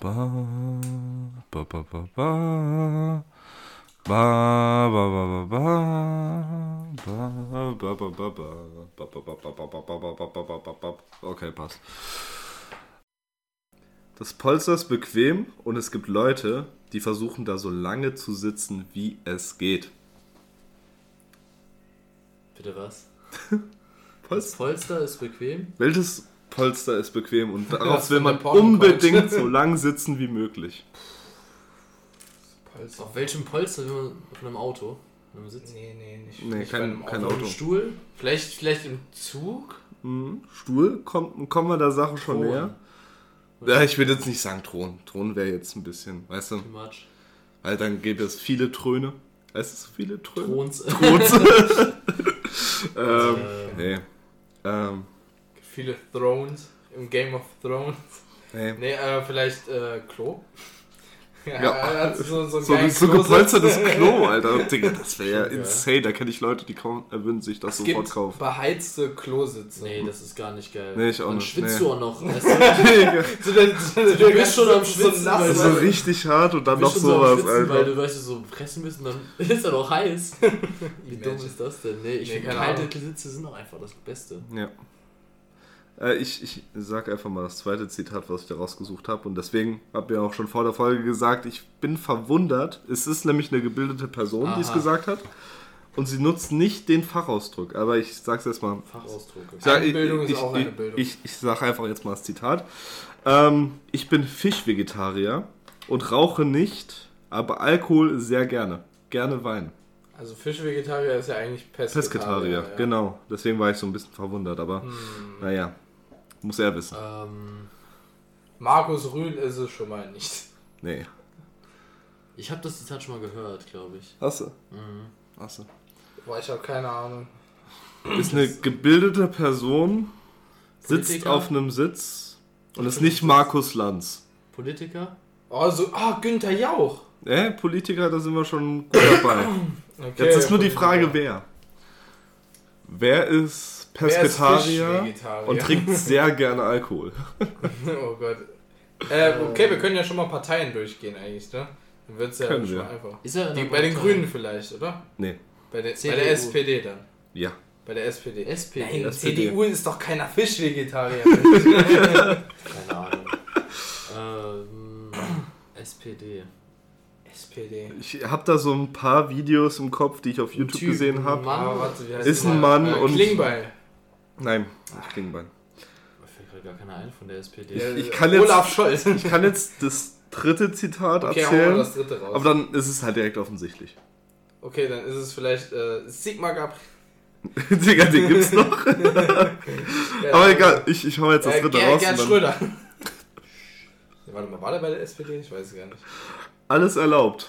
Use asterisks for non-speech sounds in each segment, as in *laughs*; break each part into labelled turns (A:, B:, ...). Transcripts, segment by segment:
A: Ba, ba, ba, ba, ba. Ba, ba, ba, ba, ba. Ba, ba, ba, ba, ba. Ba, ba, ba, ba, ba, ba, ba, ba, ba, ba, ba, ba, ba. Okay, passt. Das Polster ist bequem und es gibt Leute, die versuchen da so lange zu sitzen, wie es geht.
B: Bitte was?
A: Polster?
B: Polster ist bequem.
A: Welches Polster ist bequem und darauf will man unbedingt so *laughs* lang sitzen wie möglich.
C: Polster.
B: Auf welchem Polster will man von einem Auto? Wenn man sitzt?
C: Nee, nee, nicht.
A: Nee,
C: nicht
A: kein-
C: bei einem
A: kein
B: Auf einem
A: Auto.
B: Stuhl?
C: Vielleicht, vielleicht im Zug?
A: Mhm. Stuhl, kommt, kommen wir der Sache schon
B: Thron.
A: näher? Ja, ich will jetzt nicht sagen Thron. Thron wäre jetzt ein bisschen, weißt du,
B: Too much.
A: weil dann gäbe es viele Tröne. Heißt es viele Tröne?
B: Throns.
A: Throns. *laughs* *laughs* ähm,
B: Ähm,
A: nee. Ähm,
C: Viele Thrones im Game of Thrones.
A: nee.
C: Nee, äh, vielleicht äh, Klo? *laughs*
A: Ja.
C: er hat so, so, einen
A: So, so gepolstertes Klo, Alter. Digga, das wäre *laughs* ja insane. Da kenne ich Leute, die kaum, äh, würden sich das
C: Es
A: sofort
C: gibt
A: kaufen.
C: beheizte Klositze.
B: nee, das ist gar nicht geil.
A: Nee, ich auch
B: Dann
A: nicht,
B: schwitzt
A: nee.
B: du auch noch. *laughs* Weißt du,
C: So, dann- so,
B: Du bist schon am Schwitzen,
C: nass,
A: ist
B: du-
A: so richtig hart und dann
B: du
A: noch
B: schon so
A: sowas,
B: Schwitzen, weil
A: Alter.
B: du weißt, du so fressen müssen, dann ist er doch heiß. Wie dumm ist das denn? Nee, ich
C: Nee,
B: finde kalte. Sitze sind auch einfach das Beste.
A: Ja. Äh, ich, ich sag einfach mal das zweite Zitat, was ich da rausgesucht habe. Und deswegen habe ich auch schon vor der Folge gesagt, ich bin verwundert. Es ist nämlich eine gebildete Person, die es
B: Aha.
A: gesagt hat. Und sie nutzt nicht den Fachausdruck. Aber ich sag's jetzt mal.
B: Fachausdruck.
A: Ich sag,
C: Bildung
A: ich,
C: ist auch eine
A: ich,
C: Bildung.
A: Ich, ich sage einfach jetzt mal das Zitat. Ähm, ich bin Fischvegetarier und rauche nicht, aber Alkohol sehr gerne. Gerne Wein.
C: Also Fischvegetarier ist ja eigentlich Pesketarier.
A: Pesketarier,
C: ja.
A: genau. Deswegen war ich so ein bisschen verwundert, aber
C: Hm.
A: naja, muss er wissen.
B: Ähm,
C: Markus Rühl ist es schon mal nicht.
A: Nee.
B: ich habe das Zitat schon mal gehört, glaube ich.
A: Hast du?
B: Mhm.
A: Hast du.
C: Boah, ich habe keine Ahnung.
A: Ist eine gebildete Person, sitzt
B: Politiker?
A: auf einem Sitz und ist nicht Markus Lanz.
B: Politiker?
C: Oh, so, ah, Günther Jauch.
A: Äh, Politiker, da sind wir schon gut dabei. *clears throat*
C: Okay,
A: Jetzt ist nur die. Frage, wer. Wer ist Pesketarier und trinkt sehr gerne Alkohol? *laughs*
C: oh Gott. Äh, okay, wir können ja schon mal Parteien durchgehen eigentlich, ne? Dann wird's ja
A: Können
C: schon
A: wir.
C: mal einfach.
B: Ist er
C: Die, bei den? Grünen vielleicht, oder?
A: Nee,
C: Bei der, bei der SPD dann.
A: ja.
C: Bei der SPD.
B: SPD.
C: Nein,
A: SPD.
C: CDU ist doch keiner Fischvegetarier. *laughs*
B: Keine Ahnung. *laughs* ähm, SPD.
C: SPD.
A: Ich habe da so ein paar Videos im Kopf, die ich auf YouTube
B: Typ,
A: gesehen habe. Ist ein? Mann
C: äh,
A: und-
C: Klingbeil.
A: Nein, nicht Klingbein.
B: Mir fällt gerade gar keiner ein von der SPD.
C: Ja,
A: ich kann jetzt-
C: Olaf Scholz.
A: Ich kann jetzt das dritte Zitat
C: Okay,
A: erzählen,
C: das dritte raus.
A: aber dann ist es halt direkt offensichtlich.
C: okay, dann ist es vielleicht äh, Sigmar Gabriel. *laughs*
A: Digga, den gibt's *laughs* noch.
C: Ja,
A: aber egal, ich, ich hau jetzt das
C: Äh,
A: dritte
C: Ger
A: raus.
C: Gerd Schröder. *laughs* Warte mal, war der bei der SPD? Ich weiß es gar nicht.
A: Alles erlaubt.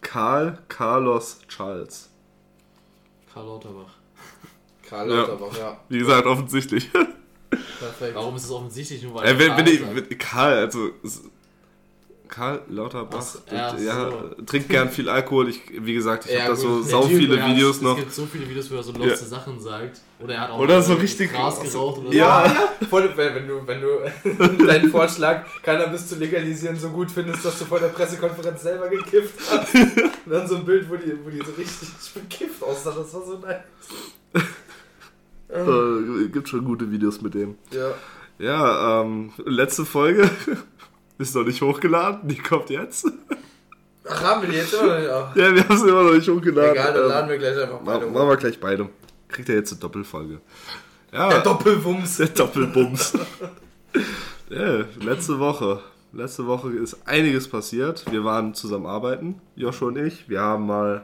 A: Karl Carlos Charles.
B: Karl Lauterbach. *laughs*
C: Karl
A: Ja.
C: Lauterbach, ja.
A: Wie gesagt, offensichtlich.
C: Perfekt.
B: Warum ist es offensichtlich nur weil
A: Äh, wenn,
B: Karl
A: wenn ich, wenn, Karl, also es- Karl Lauterbach
B: Ach so,
A: ja,
B: ja, so.
A: trinkt gern viel Alkohol. Ich, wie gesagt, ich
C: Ja,
A: habe da so sau viele
B: ja,
A: Videos
B: es
A: noch.
B: gibt so viele Videos, wo er so
A: Ja.
B: loste Sachen sagt. Oder er hat auch
A: Oder so richtig-
B: Gras geraucht oder
A: Ja.
B: so.
C: Voll, wenn, du, wenn du *laughs* deinen Vorschlag, Cannabis zu legalisieren, so gut findest, dass du vor der Pressekonferenz selber gekifft hast. Und *laughs* dann so ein Bild, wo die, wo die so richtig bekifft aussah, das war so nice.
A: Äh, gibt schon gute Videos mit dem.
C: Ja.
A: Ja, ähm, letzte Folge *laughs* ist noch nicht hochgeladen. Die kommt jetzt.
C: Ach, haben wir die jetzt immer noch nicht? Ach,
A: Ja, wir haben sie immer noch nicht hochgeladen.
C: egal, dann
A: Ähm,
C: laden wir gleich einfach beide
A: machen wir gleich beide. Kriegt er jetzt eine Doppelfolge. Ja,
C: Der Doppelwumms.
A: Der Doppelbums. *laughs* ja, letzte Woche. Letzte Woche ist einiges passiert. Wir waren zusammen arbeiten, Joshua und ich. Wir haben mal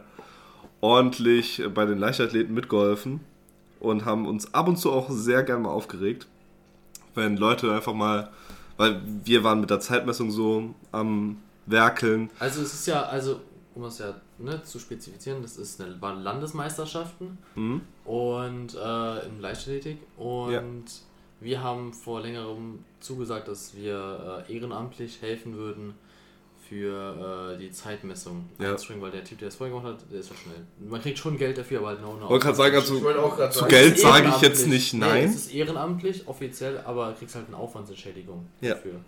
A: ordentlich bei den Leichtathleten mitgeholfen und haben uns ab und zu auch sehr gern mal aufgeregt, wenn Leute einfach mal, weil wir waren mit der Zeitmessung so am Werkeln.
B: Also es ist ja, also um es ja ne, zu spezifizieren, das ist eine, waren Landesmeisterschaften
A: Mhm.
B: und äh, in Leichtathletik und
A: Ja.
B: wir haben vor längerem zugesagt, dass wir äh, ehrenamtlich helfen würden für äh, die Zeitmessung
A: Ja.
B: einzuspringen, weil der Typ, der es vorher gemacht hat, der ist so schnell. Man kriegt schon Geld dafür, aber halt no, no.
A: wollte gerade sagen,
C: Ich
A: also
C: wollte auch gerade
A: zu
C: sagen.
A: Geld sage ich jetzt nicht nein.
B: Nee, es ist ehrenamtlich, offiziell, aber kriegst halt eine Aufwandsentschädigung
A: Ja.
B: dafür.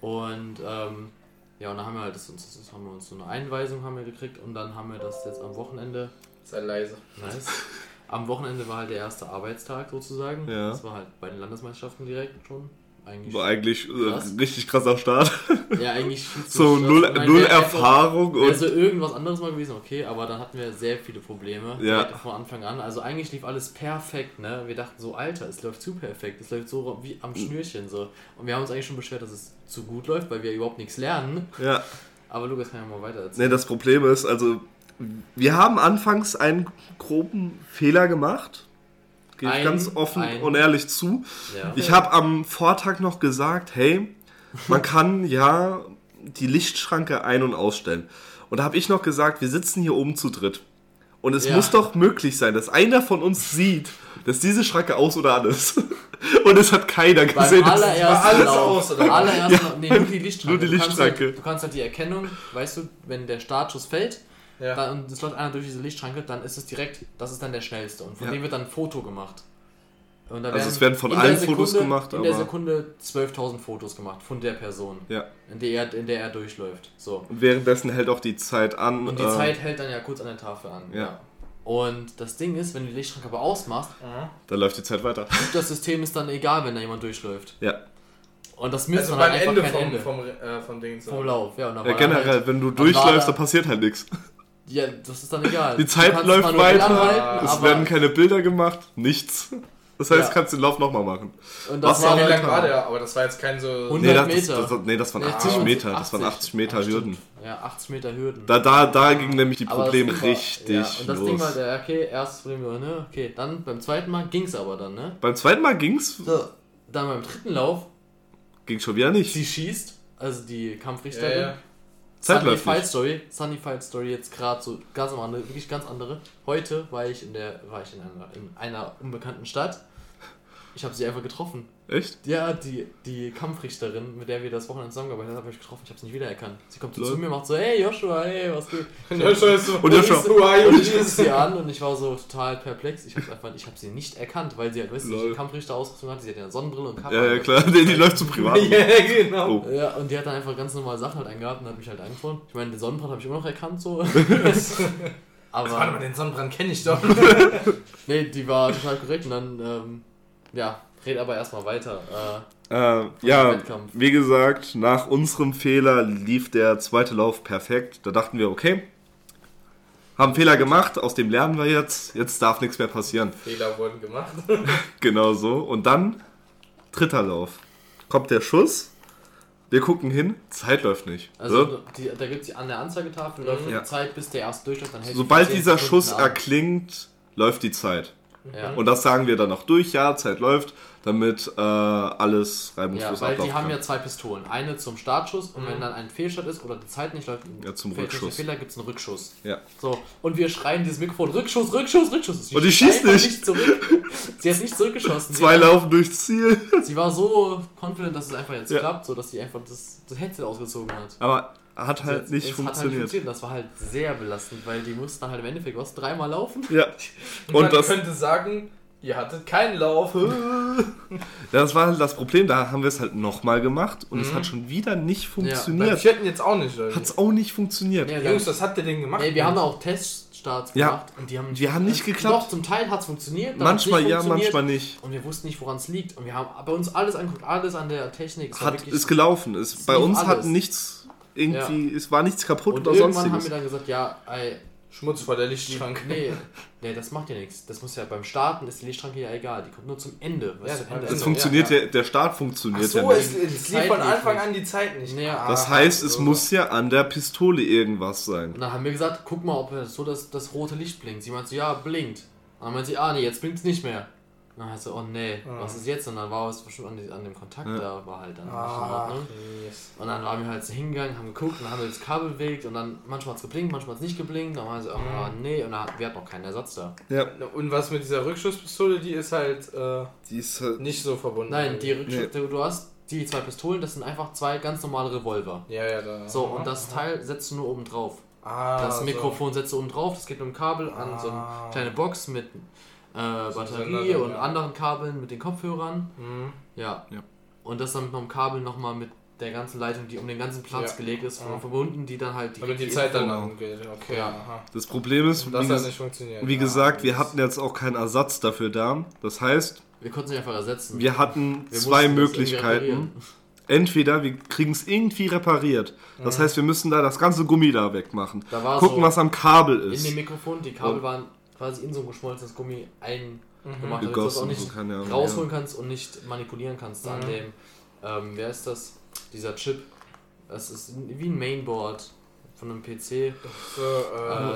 B: Und ähm, ja, und dann haben wir halt das, das, das haben wir uns so eine Einweisung haben wir gekriegt und dann haben wir das jetzt am Wochenende.
C: Sei leise.
B: Nice. Am Wochenende war halt der erste Arbeitstag sozusagen.
A: Ja.
B: Das war halt bei den Landesmeisterschaften direkt schon. Eigentlich.
A: War eigentlich äh,
B: Krass.
A: richtig krasser Start.
B: ja, eigentlich *laughs*
A: So null,
B: meine,
A: null Erfahrung
B: Wäre so irgendwas anderes mal gewesen, okay, aber dann hatten wir sehr viele Probleme
A: Ja.
B: von Anfang an. Also eigentlich lief alles perfekt, ne? Wir dachten so, Alter, es läuft zu perfekt, es läuft so wie am Schnürchen so. Und wir haben uns eigentlich schon beschwert, dass es zu gut läuft, weil wir überhaupt nichts lernen.
A: ja.
B: Aber Lukas kann ja mal weiter erzählen.
A: Ne, das Problem ist, also wir haben anfangs einen groben Fehler gemacht. Gehe ich ganz offen
B: ein-
A: und ehrlich zu.
B: Ja.
A: Ich habe am Vortag noch gesagt, hey, man kann ja die Lichtschranke ein- und ausstellen. Und da habe ich noch gesagt, wir sitzen hier oben zu dritt. Und es
B: Ja.
A: muss doch möglich sein, dass einer von uns sieht, dass diese Schranke aus oder an ist. *laughs* Und es hat keiner
B: Beim
A: gesehen. dass-
B: allerersten Lauf,
C: aus, oder
B: beim allerersten Lauf, nee, nur die Lichtschranke.
A: Nur die
B: Du kannst halt-
A: Lichtschranke.
B: Du kannst halt die Erkennung, weißt du, wenn der Startschuss fällt,
C: Ja.
B: dann, und es läuft einer durch diese Lichtschranke, dann ist es direkt, das ist dann der schnellste. Und von
A: Ja.
B: dem wird dann ein Foto gemacht. Und da
A: Also es werden von allen Fotos gemacht,
B: In der
A: aber-
B: Sekunde 12.000 Fotos gemacht von der Person,
A: Ja.
B: in, der er, in der er durchläuft. So.
A: Und währenddessen hält auch die Zeit an.
B: Und die
A: äh,
B: Zeit hält dann ja kurz an der Tafel an.
A: Ja.
B: Und das Ding ist, wenn du die Lichtschranke aber ausmachst,
A: Dann läuft die Zeit weiter. *laughs*
B: das System ist dann egal, wenn da jemand durchläuft.
A: Ja.
B: Und das misst
C: Also
B: dann
C: beim
B: halt einfach
C: Ende
B: kein
C: vom,
B: Ende.
C: vom, äh, vom Ding. so.
B: vom Lauf, ja. Und dann
A: ja
B: dann
A: generell,
B: halt,
A: wenn du
B: dann
A: durchläufst,
B: da-
A: dann passiert halt nichts.
B: Ja, das ist dann egal.
A: Die Zeit läuft weiter,
B: anhalten,
A: es werden keine Bilder gemacht, nichts. Das heißt,
B: Ja.
A: kannst den Lauf nochmal machen.
B: Und
A: Was
B: das war
C: Wie lang war der? Aber das war jetzt kein so.
B: 100
A: Nee, das,
B: Meter.
A: Das, das, nee, das waren
B: Nee,
A: 80
B: 80,
A: Meter. Das waren 80 Meter
B: Ja.
A: Hürden.
B: Ja, 80 Meter Hürden.
A: Da, da, da ging nämlich die Probleme richtig
B: ja, Und das
A: los.
B: Ding war, der, okay, erstes Problem war, ne, okay, dann beim zweiten Mal ging's aber dann, ne?
A: Beim zweiten Mal ging's,
B: So, dann beim dritten Lauf,
A: ging schon wieder nicht.
B: sie schießt, also die
C: ja,
B: Kampfrichterin.
C: Ja.
A: Zeit
B: Sunny Fight. Story, Sunny Fight Story jetzt gerade so ganz am andere, wirklich ganz andere. Heute war ich in der, war ich in einer, in einer unbekannten Stadt. Ich habe sie einfach getroffen.
A: Echt?
B: Ja, die, die Kampfrichterin, mit der wir das Wochenende zusammengearbeitet haben, habe ich getroffen. Ich habe sie nicht wiedererkannt. Sie kommt so
A: Lol.
B: zu mir, macht so, hey Joshua, hey, was geht? *laughs*
C: Und Joshua ist so.
A: Und Joshua-
C: Who are you?
B: Und ich gucke sie an und ich war so total perplex. Ich habe einfach, ich habe sie nicht erkannt, weil sie halt, weißt du, die Kampfrichter Ausrüstung hatte. Sie hat ja eine Sonnenbrille und Kappe.
A: Ja, ja, klar. Nee, die läuft zu privat. *laughs*
C: Ja, genau.
A: Oh.
B: Ja, und die hat dann einfach ganz normale Sachen halt eingehabt und hat mich halt angefangen. Ich meine, den Sonnenbrand habe ich immer noch erkannt, so. *laughs*
C: Warte mal,
B: Aber,
C: den Sonnenbrand kenne ich doch.
B: nee, die war total korrekt und dann, ähm, ja, red aber erstmal weiter. Äh,
A: Äh, ja, wie gesagt, nach unserem Fehler lief der zweite Lauf perfekt. Da dachten wir, okay, haben Fehler gemacht, aus dem lernen wir jetzt, jetzt darf nichts mehr passieren.
C: Fehler wurden gemacht. *laughs*
A: Genau so. Und dann, dritter Lauf. Kommt der Schuss, wir gucken hin, Zeit läuft nicht.
B: also,
A: so.
B: die, da gibt es an der Anzeigetafel, läuft
A: Ja.
B: die Zeit, bis der erst durchläuft, dann hält
A: Sobald
B: für 10
A: dieser Schuss
B: an.
A: erklingt, läuft die Zeit.
B: Ja.
A: Und das sagen wir dann noch durch, ja, Zeit läuft, damit äh, alles
B: Ja,
A: reibungslos
B: weil die haben
A: kann.
B: ja zwei Pistolen. Eine zum Startschuss und wenn dann ein Fehlstart ist oder die Zeit nicht läuft,
A: Ja, zum Rückschuss.
B: Fehler gibt es einen Rückschuss.
A: Ja.
B: So, und wir schreien dieses Mikrofon, Rückschuss, Rückschuss, Rückschuss.
A: Und die schießt
B: einfach
A: nicht.
B: zurück. Sie hat nicht zurückgeschossen.
A: Zwei
B: sie,
A: laufen durchs Ziel.
B: sie war so confident, dass es einfach jetzt
A: Ja.
B: klappt, so dass sie einfach das, das Headset ausgezogen hat.
A: Aber hat halt
B: Es-
A: nicht
B: es Hat halt
A: funktioniert.
B: funktioniert. Das war halt sehr belastend, weil die mussten dann halt im Endeffekt was dreimal laufen.
A: Ja. *laughs*
C: Und,
A: Und
C: man
A: das,
C: könnte sagen, ihr hattet keinen Lauf. *laughs*
A: das war halt das Problem, da haben wir es halt nochmal gemacht und es hat schon wieder nicht funktioniert.
C: vierten jetzt auch nicht, Leute.
A: Hat es auch nicht funktioniert.
B: Nee,
C: Jungs, was habt ihr denn gemacht?
B: Nee, wir haben auch Teststarts
A: Ja.
B: gemacht und die haben,
A: Die haben nicht
B: äh,
A: geklappt.
B: Doch, zum Teil hat es funktioniert.
A: manchmal
B: nicht
A: ja,
B: funktioniert.
A: manchmal nicht.
B: Und wir wussten nicht, woran es liegt. Und wir haben bei uns alles angeguckt, alles an der Technik. Es
A: Hat, ist gelaufen. Es, bei uns hat
B: alles.
A: nichts irgendwie, es war nichts kaputt
B: und
A: oder
B: irgendwann haben
A: sonstiges.
B: wir dann gesagt, ja, ey,
C: Schmutz vor der Lichtschranke.
B: nee, *laughs* nee, das macht ja nichts. Das muss ja beim Starten ist die Lichtschranke ja egal. Die kommt nur zum Ende.
C: Ja,
B: zum Ende
C: das
A: Es
B: ist.
A: funktioniert,
C: ja,
A: Der, der Start
C: Ach
A: funktioniert
C: so,
A: ja
C: es,
A: nicht.
C: es
B: Die
C: lief von Anfang
B: nicht.
C: an die Zeit nicht.
B: Nee,
C: Ah,
A: Das heißt, es
C: so.
A: muss ja an der Pistole irgendwas sein.
B: Und dann haben wir gesagt, guck mal, ob das so das, das rote Licht blinkt. Sie meinte, so, ja, blinkt. Und dann meinte sie, ah nee, jetzt blinkt es nicht mehr. Und dann heißt so, oh nee,
C: Ah.
B: was ist jetzt? Und dann war es bestimmt an, die, an dem Kontakt,
A: Ja.
B: da war halt dann nicht in
C: Ah,
B: Ordnung.
C: yes.
B: Und dann waren wir halt so hingegangen, haben geguckt, und dann haben wir das Kabel bewegt und dann manchmal hat es geblinkt, manchmal hat es nicht geblinkt. Dann waren sie, ach
C: Mhm.
B: nee, und dann, wir hatten noch keinen Ersatz da.
A: Ja,
C: Und was mit dieser Rückschusspistole, die ist halt äh,
A: die ist halt,
C: nicht so verbunden.
B: Nein, die Rückschuss, du, du hast die zwei Pistolen, das sind einfach zwei ganz normale Revolver.
C: Ja, ja, da.
B: So, und das Teil setzt du nur oben drauf.
C: Ah,
B: Das
C: so.
B: Mikrofon setzt du oben drauf, das geht mit dem Kabel an so
C: Ah.
B: eine kleine Box mit äh, Batterie und
C: ja.
B: anderen Kabeln mit den Kopfhörern.
C: Mhm.
B: Ja.
A: Ja.
B: Und das dann mit einem Kabel nochmal mit der ganzen Leitung, die um den ganzen Platz
C: Ja.
B: gelegt ist,
C: Ja.
B: verbunden, die dann halt
C: Damit die
B: die
C: Zeit dann
A: Genau.
C: angeht. Okay,
B: Ja.
A: Das Problem ist,
C: Und
A: wie,
C: das hat nicht funktioniert.
A: wie
C: Ja,
A: gesagt, wir
C: das-
A: hatten jetzt auch keinen Ersatz dafür da. Das heißt,
B: Wir konnten sie einfach ersetzen.
A: wir hatten
B: Wir
A: zwei
B: das
A: Möglichkeiten. Entweder wir kriegen es irgendwie repariert. Das
C: Mhm.
A: heißt, wir müssen da das ganze Gummi da wegmachen.
B: Da war
A: Gucken,
B: so
A: was am Kabel
B: in
A: ist.
B: dem Mikrofon, die Kabel
A: Und-
B: waren quasi in so ein geschmolzenes Gummi eingemacht,
C: Mhm.
B: damit du das auch nicht
A: so keine Ahnung,
B: rausholen kannst und nicht manipulieren kannst an
C: Mhm.
B: dem, ähm, wer ist das? Dieser Chip. Das ist wie ein Mainboard von einem PC.
C: So,
B: Äh,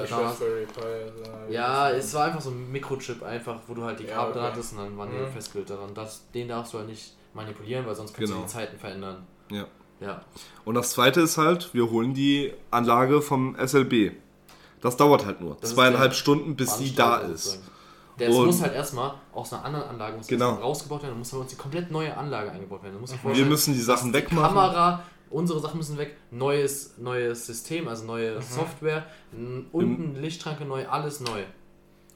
C: äh,
B: da war's-
C: Raspberry Pi. äh,
B: Ja, es war einfach so ein Mikrochip, einfach, wo du halt die
C: Ja,
B: Kabel
C: okay.
B: dran hattest und dann waren die
C: Mhm.
B: festgelegt daran. Das, den darfst du halt nicht manipulieren, weil sonst kannst
A: Genau.
B: du die Zeiten verändern.
A: Ja.
B: Ja.
A: Und das zweite ist halt, wir holen die Anlage vom SLB. Das dauert halt nur
B: Das
A: zweieinhalb Stunden, bis sie da ist.
B: Der
A: Und-
B: muss halt erstmal aus einer anderen Anlage muss
A: Genau.
B: rausgebaut werden, dann muss bei uns die komplett neue Anlage eingebaut werden.
A: Wir müssen die Sachen
B: die
A: wegmachen.
B: Kamera, unsere Sachen müssen weg, neues, neues System, also neue
A: Mhm.
B: Software, unten Lichtschranke neu, alles neu.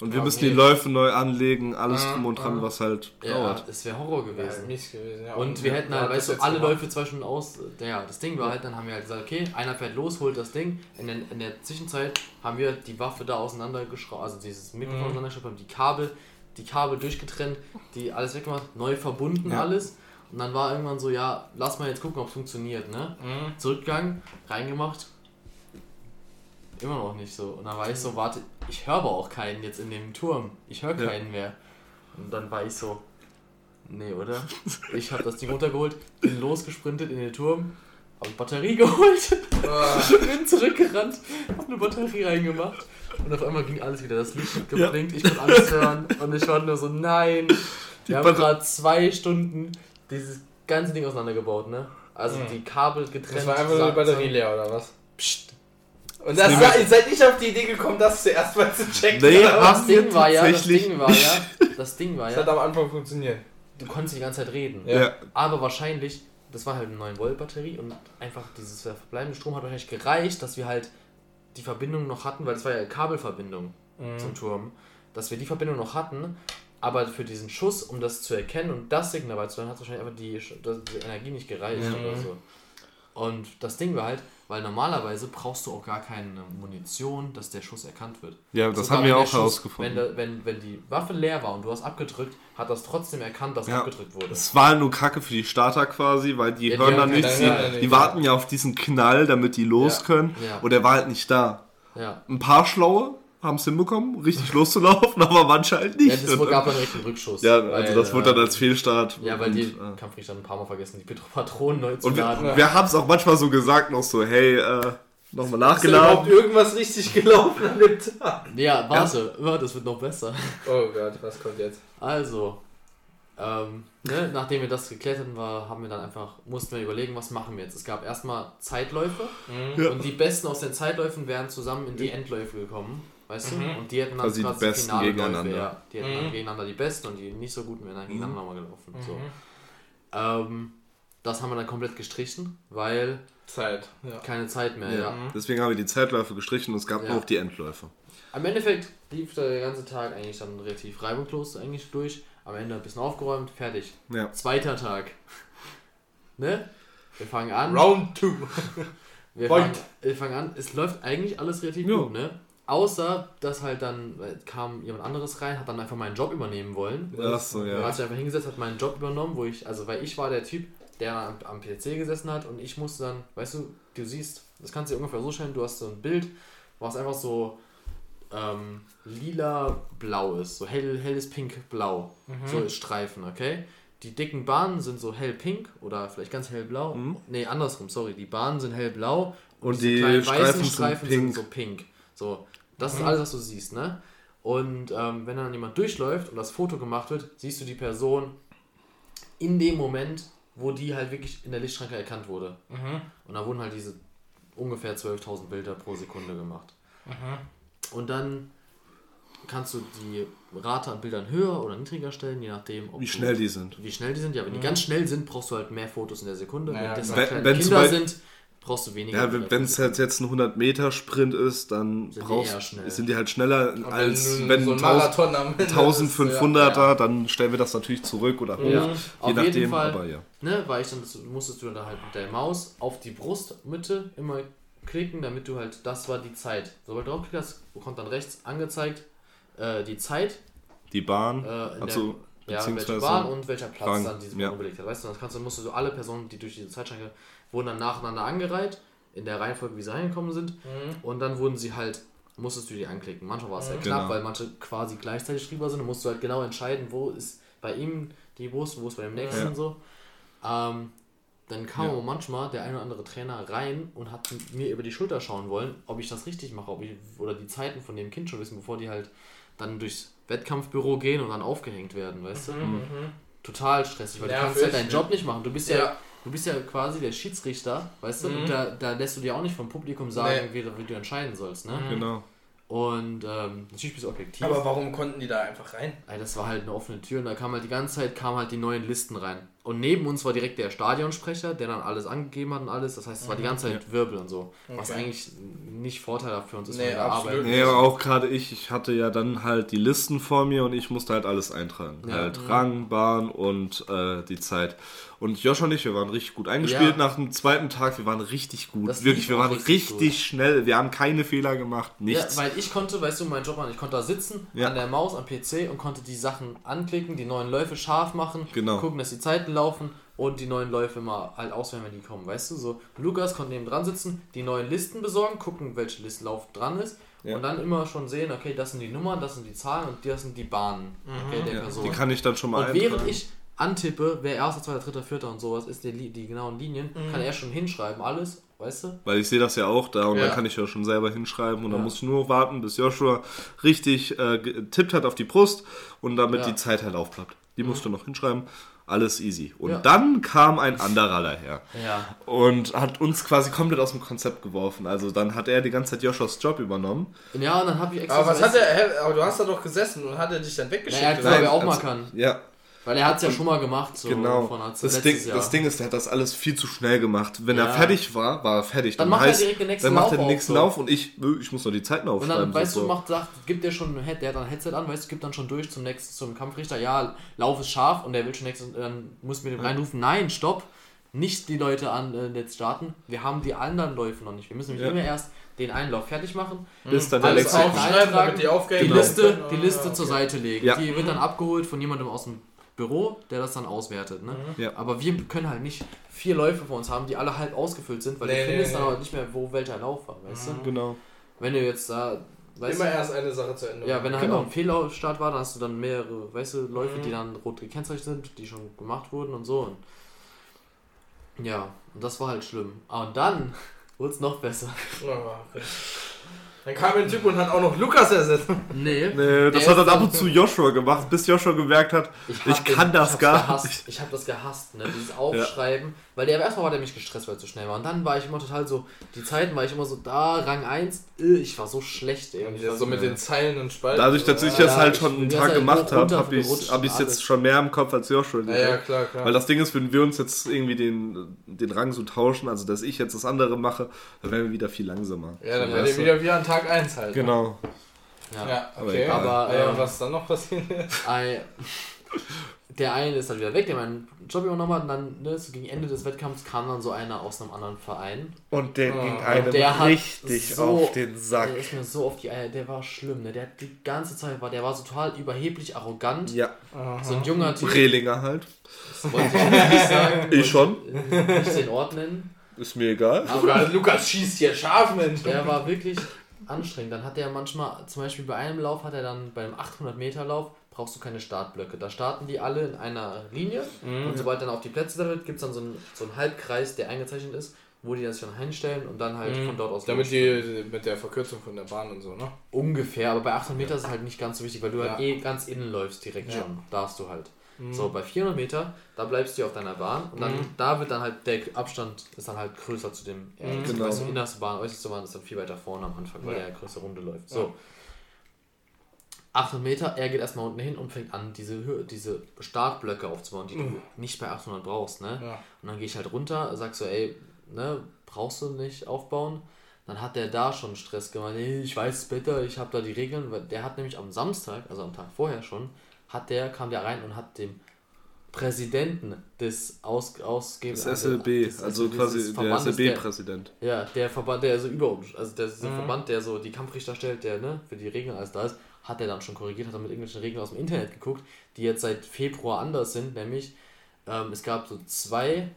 A: Und wir
C: Ja,
A: müssen
C: okay.
A: die Läufe neu anlegen, alles
C: Ah,
A: drum und dran,
C: ah.
A: was halt
B: Ja,
A: dauert.
B: es wäre Horror
C: Ja,
B: gewesen.
C: mies gewesen, ja.
B: Und wir hätten halt, weißt du, alle
C: gemacht?
B: Läufe zwei Stunden aus. Ja, das Ding war halt, dann haben wir halt gesagt, okay, einer fährt los, holt das Ding. In, den, in der Zwischenzeit haben wir die Waffe da auseinandergeschraubt, also dieses Mikrofon
C: Mhm.
B: auseinandergeschraubt, haben die Kabel, die Kabel durchgetrennt, die alles weggemacht, neu verbunden
A: Ja.
B: alles. Und dann war irgendwann so, ja, lass mal jetzt gucken, ob es funktioniert, ne?
C: Mhm.
B: Zurückgegangen, reingemacht. Immer noch nicht so. Und dann war ich so, warte, ich höre aber auch keinen jetzt in dem Turm. Ich höre
A: Ja.
B: keinen mehr. Und dann war ich so, nee, oder? *laughs* Ich habe das Ding runtergeholt, bin losgesprintet in den Turm, habe Batterie *laughs* geholt,
C: Ah,
B: bin zurückgerannt, habe eine Batterie reingemacht. Und auf einmal ging alles wieder, das Licht hat geblinkt, ich konnte alles hören. Und ich war nur so, nein. Wir haben gerade zwei Stunden dieses ganze Ding auseinandergebaut, ne? Also
C: Mhm.
B: die Kabel getrennt.
C: Das war einfach nur die Batterie leer, oder was?
B: Psst.
C: Und das war, ihr seid nicht auf die Idee gekommen, das zuerst mal zu checken.
A: Nee?
B: Das Ding war ja, das Ding war ja, das Ding war
C: Das hat
B: ja,
C: am Anfang funktioniert.
B: du konntest die ganze Zeit reden.
C: Ja.
A: Ja.
B: Aber wahrscheinlich, das war halt eine 9 Volt Batterie und einfach dieses verbleibende Strom hat wahrscheinlich gereicht, dass wir halt die Verbindung noch hatten, weil das war ja Kabelverbindung
C: Mhm.
B: zum Turm, dass wir die Verbindung noch hatten, aber für diesen Schuss, um das zu erkennen und das Signal beizuhören, hat wahrscheinlich einfach die, die Energie nicht gereicht
C: Mhm.
B: oder so. Und das Ding war halt, weil normalerweise brauchst du auch gar keine Munition, dass der Schuss erkannt wird.
A: Ja, das
B: Sogar
A: haben wir auch
B: Schuss-
A: herausgefunden.
B: Wenn, wenn, wenn die Waffe leer war und du hast abgedrückt, hat das trotzdem erkannt, dass
A: Ja.
B: abgedrückt wurde.
A: Es war nur Kacke für die Starter quasi, weil die
B: Ja, die
A: hören
B: haben
A: dann nichts.
C: ja,
A: Die, die warten ja auf diesen Knall, damit die los können. Und der war halt nicht da.
B: Ja.
A: Ein paar Schlaue haben es hinbekommen, richtig loszulaufen, *laughs* aber manche halt nicht.
B: Ja, das gab dann direkt einen Rückschuss.
A: ja, also
B: weil,
A: das wurde dann
B: äh,
A: als Fehlstart.
B: Ja, weil
A: und,
B: die
A: äh,
B: Kampfrichter ein paar Mal vergessen, die Patronen neu zu
A: Und wir,
B: laden.
A: wir haben es auch manchmal so gesagt, noch so, hey, äh, nochmal
C: Ist da überhaupt
A: nachgeladen.
C: irgendwas richtig gelaufen an dem Tag?
B: Ja, warte, warte, das wird noch besser.
C: Oh Gott, was kommt jetzt?
B: Also, ähm, ne, nachdem wir das geklärt hatten, war, haben wir dann einfach, mussten wir überlegen, was machen wir jetzt. Es gab erstmal Zeitläufe
C: Mhm.
A: Ja.
B: und die Besten aus den Zeitläufen wären zusammen in die Endläufe gekommen, weißt du?
C: Mhm.
B: Und die hätten dann
A: Also die
B: quasi
A: Besten
B: Finale
A: gegeneinander.
B: Läufe, ja. Die hätten dann
C: Mhm.
B: gegeneinander die Besten und die nicht so guten wären dann gegeneinander nochmal gelaufen. So.
C: Mhm.
B: Ähm, das haben wir dann komplett gestrichen, weil
C: Zeit. Ja.
B: keine Zeit mehr,
A: Ja.
B: ja.
C: Mhm.
A: Deswegen haben wir die Zeitläufe gestrichen und es gab
B: Ja.
A: nur noch die Endläufe.
B: Am Endeffekt lief der ganze Tag eigentlich dann relativ reibungslos eigentlich durch. Am Ende ein bisschen aufgeräumt, fertig.
A: Ja.
B: Zweiter Tag. *laughs* Ne? Wir fangen an.
C: Round 2. *laughs*
B: Wir fangen, wir fangen an. Es läuft eigentlich alles relativ
A: Ja.
B: gut, ne? Außer, dass halt dann äh, kam jemand anderes rein, hat dann einfach meinen Job übernehmen wollen.
A: Ach so,
B: Er
A: ja.
B: hat sich einfach hingesetzt, hat meinen Job übernommen, wo ich, also weil ich war der Typ, der am, am PC gesessen hat und ich musste dann, weißt du, du siehst, das kannst du dir ungefähr so stellen, du hast so ein Bild, was einfach so ähm, lila-blau ist, so hell, helles Pink-Blau,
C: Mhm.
B: so ist Streifen, okay? Die dicken Bahnen sind so hellpink oder vielleicht ganz hellblau.
A: Mhm.
B: Nee, andersrum, sorry. Die Bahnen sind hellblau
A: Und
B: diese
A: die
B: kleinen
A: Streifen
B: weißen
A: sind
B: Streifen sind,
A: pink.
B: so pink. So, das
C: Mhm.
B: ist alles, was du siehst, ne? Und ähm, wenn dann jemand durchläuft und das Foto gemacht wird, siehst du die Person in dem Moment, wo die halt wirklich in der Lichtschranke erkannt wurde.
C: Mhm.
B: Und da wurden halt diese ungefähr 12.000 Bilder pro Sekunde gemacht.
C: Mhm.
B: Und dann kannst du die Rate an Bildern höher oder niedriger stellen, je nachdem, ob
A: Wie
B: du-
A: schnell die sind.
B: wie schnell die sind. Ja, wenn die ganz schnell sind, brauchst du halt mehr Fotos in der Sekunde.
C: Naja,
B: wenn halt
A: Wenn- wenn
B: Kinder sind, brauchst du weniger.
A: Ja, wenn es halt jetzt ein 100-Meter-Sprint ist, dann
B: Sind die
A: brauchst,
B: schnell.
A: sind die halt schneller
C: Und
A: als
C: du
A: wenn
C: so
A: ein
C: Marathon am Ende ist,
A: 1500er,
B: ja.
A: dann stellen wir das natürlich zurück oder hoch.
B: Ja.
A: Je
B: Auf
A: nachdem,
B: jeden Fall,
A: aber ja.
B: ne, weil ich dann, musstest du dann halt mit der Maus auf die Brustmitte immer klicken, damit du halt, das war die Zeit. Sobald du draufklickst, hast, bekommt dann rechts angezeigt äh, die Zeit,
A: Die Bahn,
B: äh,
A: also
B: der, ja, welche Bahn und welcher Platz
A: Rang,
B: dann diese Bahn
A: ja.
B: belegt hat. Weißt du, dann kannst du, musst du so alle Personen, die durch diese Zeitschranke wurden dann nacheinander angereiht, in der Reihenfolge, wie sie reingekommen sind.
C: Mhm.
B: Und dann wurden sie halt, musstest du die anklicken. Manchmal war es sehr
A: Genau.
B: knapp, weil manche quasi gleichzeitig drüber sind. Dann musst du halt genau entscheiden, wo ist bei ihm die Brust, wo ist bei dem nächsten
A: Ja.
B: und so. Ähm, dann kam
A: Ja.
B: aber manchmal der ein oder andere Trainer rein und hat mir über die Schulter schauen wollen, ob ich das richtig mache, ob ich oder die Zeiten von dem Kind schon wissen, bevor die halt dann durchs Wettkampfbüro gehen und dann aufgehängt werden, weißt du?
C: Mhm.
B: Total stressig, weil du
C: Ja,
B: kannst halt deinen. Job nicht machen. Du bist ja,
C: Ja.
B: Du bist ja quasi der Schiedsrichter, weißt du?
C: Mhm.
B: Und da, da lässt du dir auch nicht vom Publikum sagen,
C: Nee.
B: wie, wie du entscheiden sollst, ne?
C: Mhm.
A: genau.
B: Und ähm, natürlich bist du objektiv.
C: Aber warum konnten die da einfach rein?
B: Ey, das war halt eine offene Tür und da kam halt die ganze Zeit kamen halt die neuen Listen rein. Und neben uns war direkt der Stadionsprecher, der dann alles angegeben hat und alles. Das heißt, es war die ganze Zeit Wirbel und so. Was
C: Okay.
B: eigentlich nicht vorteilhaft für uns ist,
C: Nee,
B: wenn wir arbeiten.
A: Nee, aber auch gerade ich, ich hatte ja dann halt die Listen vor mir und ich musste halt alles eintragen.
B: Ja.
A: Halt Rang, Bahn und äh, die Zeit. Und Josh und ich, wir waren richtig gut eingespielt
B: Ja.
A: nach dem zweiten Tag. Wir waren richtig gut.
B: Das
A: Wirklich, wir waren
B: richtig
A: richtig, schnell. Wir haben keine Fehler gemacht,
B: Ja,
A: nichts.
B: weil ich konnte, weißt du, mein Job an, ich konnte da sitzen,
A: Ja.
B: an der Maus, am PC und konnte die Sachen anklicken, die neuen Läufe scharf machen,
A: Genau.
B: gucken, dass die Zeiten laufen und die neuen Läufe mal halt auswählen, wenn die kommen, weißt du, so. Lukas konnte neben dran sitzen, die neuen Listen besorgen, gucken, welche Listlauf dran ist
A: Ja.
B: und dann immer schon sehen, okay, das sind die Nummern, das sind die Zahlen und das sind die Bahnen okay, der
A: ja,
B: Person.
A: die kann ich dann schon mal
B: Und während
A: eintragen.
B: ich antippe, wer erster, zweiter, dritter, vierter und sowas ist, die, die genauen Linien, kann er schon hinschreiben, alles, weißt du?
A: Weil ich sehe das ja auch da und
C: Ja.
A: dann kann ich ja schon selber hinschreiben und dann
B: Ja.
A: muss ich nur warten, bis Joshua richtig äh, getippt hat auf die Brust und damit
B: Ja. Mhm.
A: die Zeit halt aufplappt. Die musst du noch hinschreiben. Alles easy. Und
B: Ja.
A: dann kam ein anderer daher
B: Ja.
A: und hat uns quasi komplett aus dem Konzept geworfen. Also dann hat er die ganze Zeit Joshuas Job übernommen.
B: Ja, und dann habe ich extra.
C: Aber was hat er, aber du hast da doch gesessen und hat er dich dann
B: Ja,
C: weggeschickt?
B: er hat
C: oder?
B: gesagt, wer auch mal
A: also-
B: kann.
A: Ja,
B: Weil er hat es ja schon mal gemacht, so
A: genau.
B: von
A: Das Ding,
B: Jahr.
A: das Ding ist, der hat das alles viel zu schnell gemacht. Wenn
B: Ja.
A: er fertig war, war er fertig.
B: Dann macht er direkt den nächsten
A: dann macht er
B: Lauf
A: den nächsten
B: so.
A: Lauf und ich, ich muss noch die Zeiten
B: und
A: aufschreiben.
B: dann, weißt
A: so.
B: du, macht, sagt, gibt der schon, ein Head- der hat dann ein Headset an, weißt du, gibt dann schon durch zum nächsten, zum Kampfrichter, ja, Lauf ist scharf und der will schon nächstes, dann muss mir dem reinrufen, nein, stopp, nicht die Leute an äh, jetzt starten, wir haben die anderen Läufe noch nicht. Wir müssen nämlich
A: Ja.
B: immer erst den einen Lauf fertig machen,
A: Bis dann der
B: alles
A: nächste
B: aufschreiben,
C: die
B: die
A: Genau.
B: Liste,
C: werden.
B: die
C: Ah,
B: Liste
C: okay.
B: zur Seite legen.
A: Ja.
B: Die wird dann abgeholt von jemandem aus dem Büro, der das dann auswertet. Ne?
A: Ja.
B: Aber wir können halt nicht vier Läufe vor uns haben, die alle halb ausgefüllt sind, weil
C: Nee,
B: du
C: nee,
B: findest
C: nee.
B: dann aber nicht mehr, wo welcher Lauf war, weißt du?
A: Genau.
B: Wenn du jetzt da, weißt
C: Immer
B: du,
C: erst eine Sache zu Ende.
B: ja, wenn er halt
A: Genau.
B: auch ein Fehlstart war, dann hast du dann mehrere, weißt du, Läufe,
C: Mhm.
B: die dann rot gekennzeichnet sind, die schon gemacht wurden und so. Und ja, und das war halt schlimm. Ah, und dann *laughs* wurde es noch besser.
C: Ja, okay. Dann kam ein Typ und hat auch noch Lukas ersetzt.
B: Nee.
A: Nee, das
B: Der
A: hat dann ab und zu Joshua gemacht, bis Joshua gemerkt hat, ich,
B: hab
A: kann das
B: hab's
A: gar
B: gehasst.
A: nicht.
B: Ich habe das gehasst, ne? Dieses Aufschreiben. Weil der erstmal war der mich gestresst, weil er zu schnell war. Und dann war ich immer total so, die Zeiten war ich immer so, da, Rang 1, äh, ich war so schlecht, ey. Und ich war
C: so mit den Zeilen und Spalten.
A: Dadurch, dass ich
B: Ja,
A: das halt
B: ich
A: schon einen Tag
B: Zeit
A: gemacht habe, habe ich es hab jetzt schon mehr im Kopf als Joshua.
C: Ja, ja, klar, klar.
A: Weil das Ding ist, wenn wir uns jetzt irgendwie den, den Rang so tauschen, also dass ich jetzt das andere mache, dann wären wir wieder viel langsamer.
C: ja, dann
B: Ja,
C: wäre
A: weißt
C: der
A: du?
C: wieder wie an Tag 1 halt.
A: Genau.
B: Ja.
C: Ja,
A: Aber
C: okay.
B: Aber,
C: ja, und was ist dann noch passiert? *laughs*
B: Der eine ist dann wieder weg, der meinen Job übernommen hat. Und dann, ne, so gegen Ende des Wettkampfs kam dann so einer aus einem anderen Verein.
A: Und der
C: Oh.
A: ging
B: einem der hat
A: richtig
B: so-
A: auf den Sack.
B: Der ist mir so auf die Eier, der war schlimm, ne? Der hat die ganze Zeit war, der war so total überheblich, arrogant.
A: Ja,
B: So ein junger Typ.
A: Rehlinger halt.
B: Das wollte ich nicht sagen. *laughs*
A: Ich schon.
B: Nicht den Ort nennen.
A: Ist mir egal.
C: Lukas, Lukas schießt hier scharf, Mensch.
B: Der war wirklich anstrengend. Dann hat er manchmal, zum Beispiel bei einem Lauf hat er dann, beim 800 Meter Lauf, brauchst du keine Startblöcke. Da starten die alle in einer Linie
C: Mhm.
B: und sobald dann auf die Plätze da wird, gibt es dann so einen, so einen Halbkreis, der eingezeichnet ist, wo die das dann hinstellen und dann halt von dort aus
C: Mhm. Damit die mit der Verkürzung von der Bahn und so, ne?
B: Ungefähr, aber bei 800 Meter ist es halt nicht ganz so wichtig, weil du halt
C: Ja.
B: eh ganz innen läufst direkt
C: Ja.
B: schon. Darfst du halt. So, bei 400 Meter, da bleibst du auf deiner Bahn und dann,
C: Mhm.
B: da wird dann halt, der Abstand ist dann halt größer zu dem, ja,
C: Mhm.
B: zu-
A: Genau.
B: weißt du, innerste Bahn, äußerste Bahn ist dann viel weiter vorne am Anfang, weil
C: Ja.
B: der größere Runde läuft. So. 800 Meter, er geht erstmal unten hin und fängt an, diese, Hö- diese Startblöcke aufzubauen, die du nicht bei 800 brauchst, ne?
C: Ja.
B: Und dann gehe ich halt runter, sag so, ey, ne, brauchst du nicht aufbauen. Dann hat der da schon Stress gemacht. Nee, ich weiß es besser, ich habe da die Regeln. Weil Der hat nämlich am Samstag, also am Tag vorher schon, hat der, kam der rein und hat dem Präsidenten des Aus, Ausgebers.
A: Das SLB, also quasi der
B: der,
A: SLB-Präsident.
B: ja, der Verband, der so über uns, also der,
C: Mhm.
B: Verband, der so die Kampfrichter stellt, der ne, für die Regeln alles da ist, hat er dann schon korrigiert, hat er mit irgendwelchen Regeln aus dem Internet geguckt, die jetzt seit Februar anders sind, nämlich ähm, es gab so zwei,